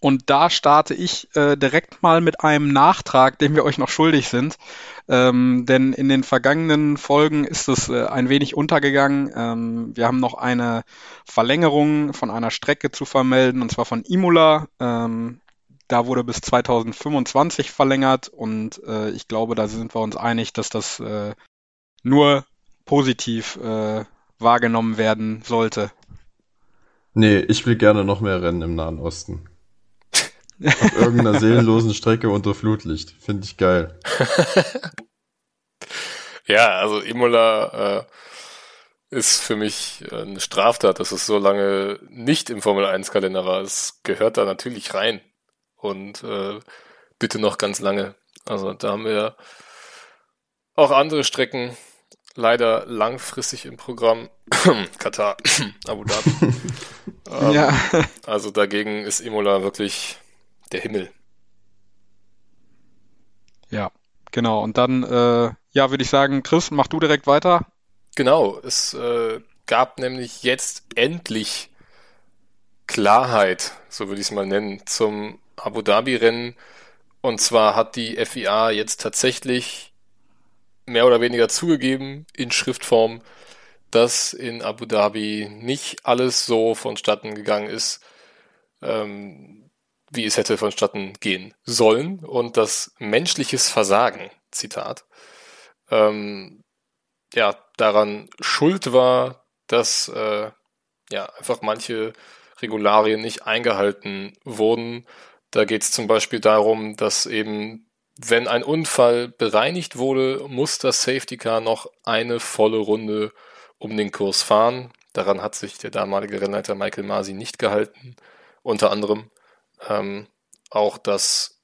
Und da starte ich äh, direkt mal mit einem Nachtrag, den wir euch noch schuldig sind. Ähm, denn in den vergangenen Folgen ist es äh, ein wenig untergegangen. Ähm, wir haben noch eine Verlängerung von einer Strecke zu vermelden, und zwar von Imola. Ähm, da wurde bis 2025 verlängert und äh, ich glaube, da sind wir uns einig, dass das äh, nur positiv äh, wahrgenommen werden sollte. Nee, ich will gerne noch mehr Rennen im Nahen Osten. Auf irgendeiner seelenlosen Strecke unter Flutlicht. Finde ich geil. ja, also Imola äh, ist für mich äh, eine Straftat, dass es so lange nicht im Formel 1 Kalender war. Es gehört da natürlich rein. Und äh, bitte noch ganz lange. Also da haben wir auch andere Strecken leider langfristig im Programm. Katar, Abu Dhabi. ähm, ja. Also dagegen ist Imola wirklich der Himmel. Ja, genau. Und dann, äh, ja, würde ich sagen, Chris, mach du direkt weiter. Genau, es äh, gab nämlich jetzt endlich Klarheit, so würde ich es mal nennen, zum Abu Dhabi-Rennen. Und zwar hat die FIA jetzt tatsächlich mehr oder weniger zugegeben in Schriftform, dass in Abu Dhabi nicht alles so vonstatten gegangen ist, ähm, wie es hätte vonstatten gehen sollen und das menschliches Versagen, Zitat, ähm, ja, daran schuld war, dass äh, ja einfach manche Regularien nicht eingehalten wurden. Da geht es zum Beispiel darum, dass eben, wenn ein Unfall bereinigt wurde, muss das Safety Car noch eine volle Runde um den Kurs fahren. Daran hat sich der damalige Rennleiter Michael Masi nicht gehalten, unter anderem. Ähm, auch, dass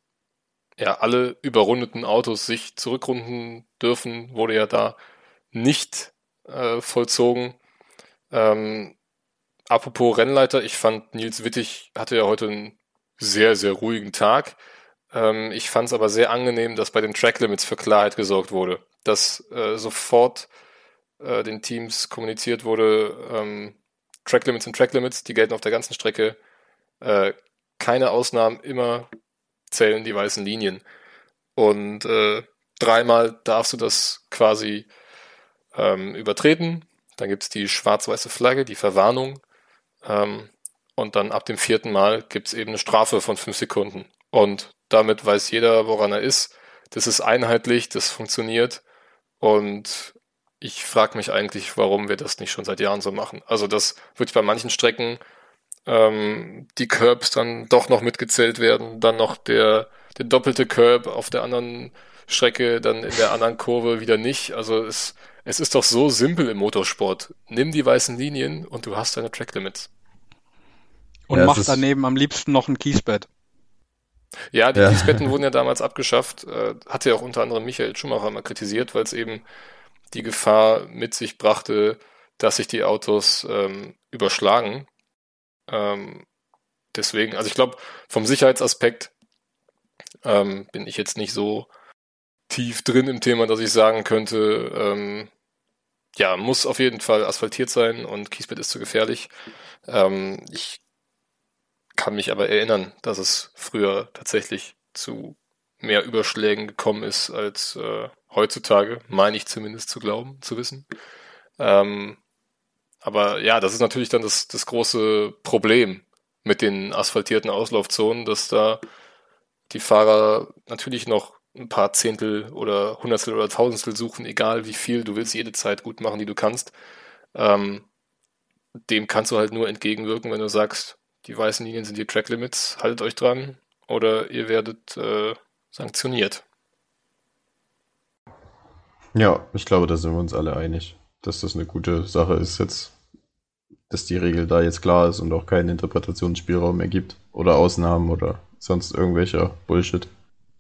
ja alle überrundeten Autos sich zurückrunden dürfen, wurde ja da nicht äh, vollzogen. Ähm, apropos Rennleiter, ich fand Nils Wittig hatte ja heute einen sehr, sehr ruhigen Tag. Ähm, ich fand es aber sehr angenehm, dass bei den Track Limits für Klarheit gesorgt wurde. Dass äh, sofort äh, den Teams kommuniziert wurde, ähm, Track Limits sind Track Limits, die gelten auf der ganzen Strecke. Äh, keine Ausnahmen, immer zählen die weißen Linien. Und äh, dreimal darfst du das quasi ähm, übertreten. Dann gibt's die schwarz-weiße Flagge, die Verwarnung. Ähm, und dann ab dem vierten Mal gibt's eben eine Strafe von fünf Sekunden. Und damit weiß jeder, woran er ist. Das ist einheitlich, das funktioniert. Und ich frage mich eigentlich, warum wir das nicht schon seit Jahren so machen. Also, dass wirklich bei manchen Strecken ähm, die Curbs dann doch noch mitgezählt werden, dann noch der, der doppelte Curb auf der anderen Strecke, dann in der anderen Kurve wieder nicht. Also es, es ist doch so simpel im Motorsport. Nimm die weißen Linien und du hast deine Track Limits. Und Ja, mach daneben am liebsten noch ein Kiesbett. Ja, die Ja. Kiesbetten wurden ja damals abgeschafft. Äh, hatte ja auch unter anderem Michael Schumacher mal kritisiert, weil es eben die Gefahr mit sich brachte, dass sich die Autos ähm, überschlagen. Ähm, deswegen, also ich glaube, vom Sicherheitsaspekt ähm, bin ich jetzt nicht so tief drin im Thema, dass ich sagen könnte, ähm, ja, muss auf jeden Fall asphaltiert sein und Kiesbett ist zu gefährlich. Ähm, ich kann mich aber erinnern, dass es früher tatsächlich zu mehr Überschlägen gekommen ist als äh, heutzutage, meine ich zumindest zu glauben, zu wissen. Ähm, aber ja, das ist natürlich dann das, das große Problem mit den asphaltierten Auslaufzonen, dass da die Fahrer natürlich noch ein paar Zehntel oder Hundertstel oder Tausendstel suchen, egal wie viel, du willst jede Zeit gut machen, die du kannst. Ähm, dem kannst du halt nur entgegenwirken, wenn du sagst, die weißen Linien sind die Track Limits, haltet euch dran oder ihr werdet äh, sanktioniert. Ja, ich glaube, da sind wir uns alle einig, dass das eine gute Sache ist jetzt, dass die Regel da jetzt klar ist und auch keinen Interpretationsspielraum mehr gibt oder Ausnahmen oder sonst irgendwelcher Bullshit.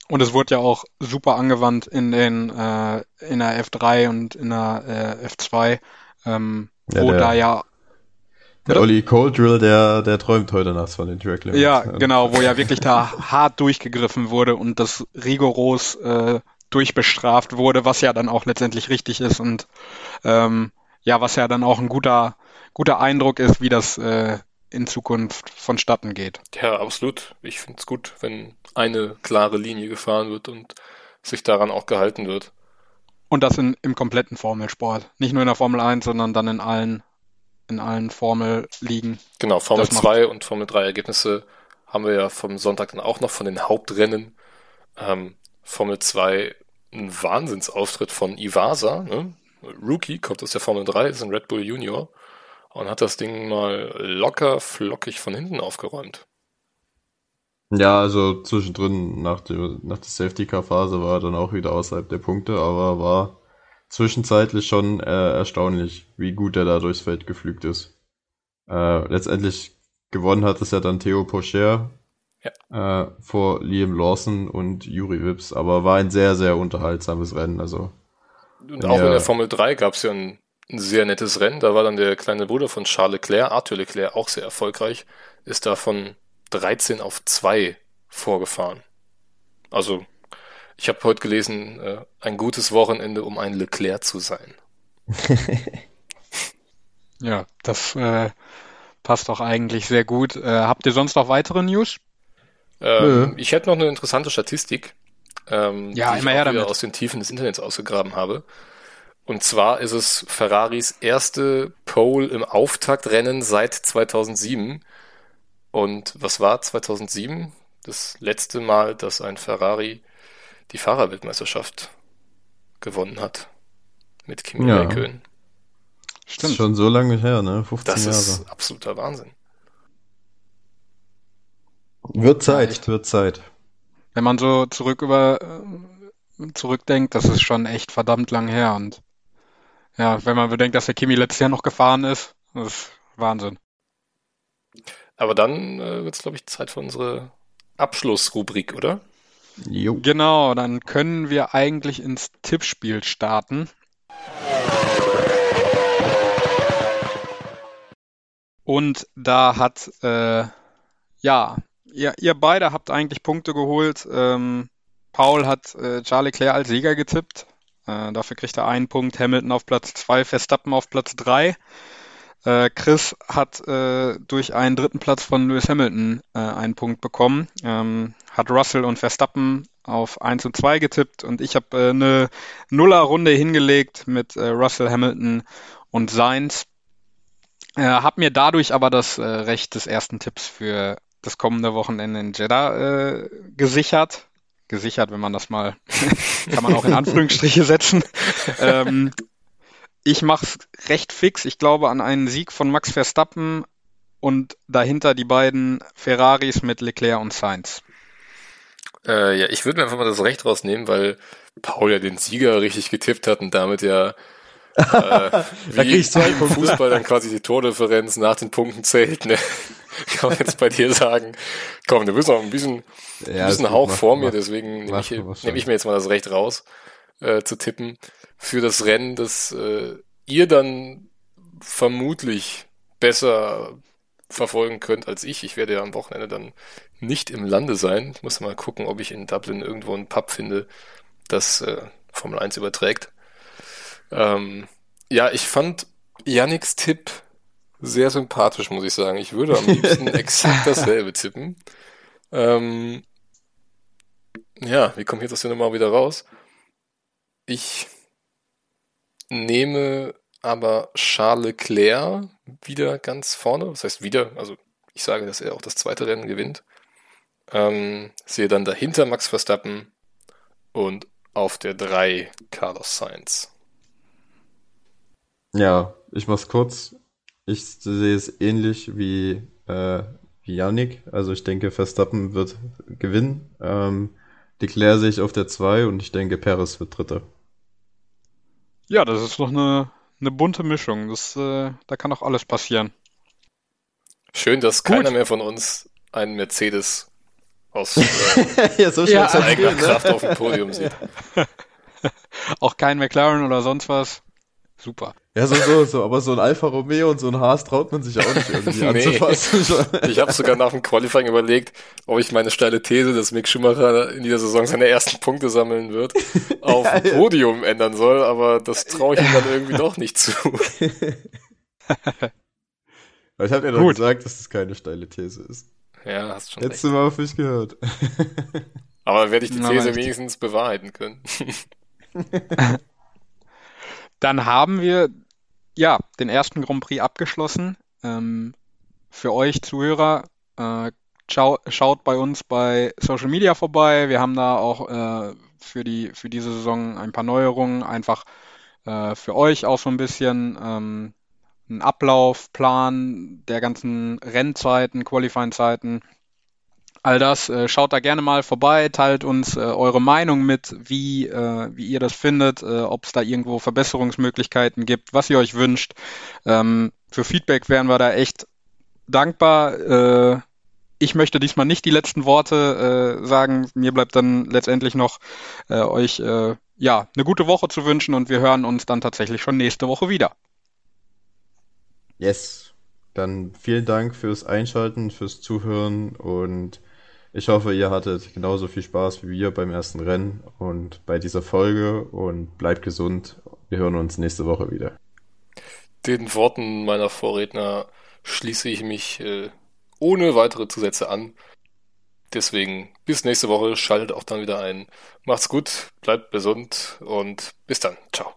Und es wurde ja auch super angewandt in den äh, in der F3 und in der äh, F2, ähm, Ja, wo der- da ja Der? Olli Coldrill, der, der träumt heute nachts von den Track Limits. Ja, genau, wo ja wirklich da hart durchgegriffen wurde und das rigoros äh, durchbestraft wurde, was ja dann auch letztendlich richtig ist und ähm, ja, was ja dann auch ein guter, guter Eindruck ist, wie das äh, in Zukunft vonstatten geht. Ja, absolut. Ich finde es gut, wenn eine klare Linie gefahren wird und sich daran auch gehalten wird. Und das in, im kompletten Formelsport. Nicht nur in der Formel 1, sondern dann in allen, in allen Formelligen. Genau, Formel Das macht- 2 und Formel 3 Ergebnisse haben wir ja vom Sonntag dann auch noch von den Hauptrennen. Ähm, Formel 2 ein Wahnsinnsauftritt von Iwasa, ne? Rookie, kommt aus der Formel 3, ist ein Red Bull Junior und hat das Ding mal locker flockig von hinten aufgeräumt. Ja, also zwischendrin nach der, nach der Safety Car Phase war er dann auch wieder außerhalb der Punkte, aber war zwischenzeitlich schon äh, erstaunlich, wie gut er da durchs Feld geflügt ist. Äh, letztendlich gewonnen hat es ja dann Theo Pocher äh, vor Liam Lawson und Yuri Vips, aber war ein sehr, sehr unterhaltsames Rennen. Also Und auch in der Formel 3 gab es ja ein, ein sehr nettes Rennen. Da war dann der kleine Bruder von Charles Leclerc, Arthur Leclerc, auch sehr erfolgreich, ist da von 13 auf 2 vorgefahren. Also, ich habe heute gelesen, äh, ein gutes Wochenende, um ein Leclerc zu sein. Ja, das äh, passt doch eigentlich sehr gut. Äh, habt ihr sonst noch weitere News? Ähm, ich hätte noch eine interessante Statistik, ähm, Ja, die ich immer auch her damit. aus den Tiefen des Internets ausgegraben habe. Und zwar ist es Ferraris erste Pole im Auftaktrennen seit 2007. Und was war 2007? Das letzte Mal, dass ein Ferrari die Fahrerweltmeisterschaft gewonnen hat. Mit Kimi Ja. Räikkönen. ist schon so lange her, ne? 15 Das Jahre. ist absoluter Wahnsinn. Wird Zeit, echt. wird Zeit. Wenn man so zurück über äh, zurückdenkt, das ist schon echt verdammt lang her. Und ja, wenn man bedenkt, dass der Kimi letztes Jahr noch gefahren ist, das ist Wahnsinn. Aber dann äh, wird es, glaube ich, Zeit für unsere Abschlussrubrik, oder? Jo. Genau, dann können wir eigentlich ins Tippspiel starten. Und da hat, äh, ja, ihr, ihr beide habt eigentlich Punkte geholt. Ähm, Paul hat äh, Charles Leclerc als Sieger getippt. Äh, dafür kriegt er einen Punkt. Hamilton auf Platz zwei, Verstappen auf Platz drei. Äh, Chris hat äh, durch einen dritten Platz von Lewis Hamilton äh, einen Punkt bekommen. Ähm, hat Russell und Verstappen auf 1 und 2 getippt und ich habe äh, eine Nuller-Runde hingelegt mit äh, Russell Hamilton und Sainz. Habe mir dadurch aber das Recht des ersten Tipps für das kommende Wochenende in Jeddah gesichert. Gesichert, wenn man das mal, kann man auch in Anführungsstriche setzen. ähm, ich mache es recht fix. Ich glaube an einen Sieg von Max Verstappen und dahinter die beiden Ferraris mit Leclerc und Sainz. Äh, ja, ich würde mir einfach mal das Recht rausnehmen, weil Paul ja den Sieger richtig getippt hat und damit ja äh, wie im Fußball dann quasi die Tordifferenz nach den Punkten zählt. Ne? Kann man jetzt bei dir sagen, komm, du bist noch ein bisschen, ja, ein bisschen Hauch mach, vor mir, deswegen nehme ich, nehm ich, mir jetzt mal das Recht raus, äh, zu tippen für das Rennen, das äh, ihr dann vermutlich besser verfolgen könnt als ich. Ich werde ja am Wochenende dann nicht im Lande sein. Ich muss mal gucken, ob ich in Dublin irgendwo einen Pub finde, das äh, Formel 1 überträgt. Ähm, ja, ich fand Yannicks Tipp sehr sympathisch, muss ich sagen. Ich würde am liebsten exakt dasselbe tippen. Ähm, ja, wie komme ich jetzt aus der Nummer wieder raus? Ich nehme aber Charles Leclerc wieder ganz vorne. Das heißt wieder, also ich sage, dass er auch das zweite Rennen gewinnt. Ähm, sehe dann dahinter Max Verstappen und auf der 3 Carlos Sainz. Ja, ich mach's kurz. Ich sehe es ähnlich wie, äh, wie Yannick. Also ich denke, Verstappen wird gewinnen. Ähm, Leclerc sehe ich auf der 2 und ich denke, Perez wird Dritter. Ja, das ist doch eine, eine bunte Mischung. Das, äh, da kann auch alles passieren. Schön, dass Gut. keiner mehr von uns einen Mercedes aus äh, ja, so ja, eigener ne? Kraft auf dem Podium sieht. auch kein McLaren oder sonst was. Super. Ja, so, so, so, aber so ein Alfa Romeo und so ein Haas traut man sich auch nicht irgendwie nee. anzufassen. ich habe sogar nach dem Qualifying überlegt, ob ich meine steile These, dass Mick Schumacher in dieser Saison seine ersten Punkte sammeln wird, auf ja, Podium ändern soll, aber das traue ich ihm dann irgendwie doch nicht zu. ich habe ja doch gesagt, dass das keine steile These ist. Ja, hast schon Hättest recht. mal auf mich gehört. aber werde ich die These wenigstens bewahrheiten können. Dann haben wir ja den ersten Grand Prix abgeschlossen. Ähm, für euch Zuhörer, äh, schau, schaut bei uns bei Social Media vorbei. Wir haben da auch äh, für, die, für diese Saison ein paar Neuerungen, einfach äh, für euch auch so ein bisschen ähm, einen Ablaufplan der ganzen Rennzeiten, Qualifying-Zeiten all das. Äh, schaut da gerne mal vorbei, teilt uns äh, eure Meinung mit, wie, äh, wie ihr das findet, äh, ob es da irgendwo Verbesserungsmöglichkeiten gibt, was ihr euch wünscht. Ähm, für Feedback wären wir da echt dankbar. Äh, ich möchte diesmal nicht die letzten Worte äh, sagen. Mir bleibt dann letztendlich noch euch ja eine gute Woche zu wünschen und wir hören uns dann tatsächlich schon nächste Woche wieder. Yes. Dann vielen Dank fürs Einschalten, fürs Zuhören und ich hoffe, ihr hattet genauso viel Spaß wie wir beim ersten Rennen und bei dieser Folge und bleibt gesund. Wir hören uns nächste Woche wieder. Den Worten meiner Vorredner schließe ich mich äh, ohne weitere Zusätze an. Deswegen bis nächste Woche, schaltet auch dann wieder ein. Macht's gut, bleibt gesund und bis dann. Ciao.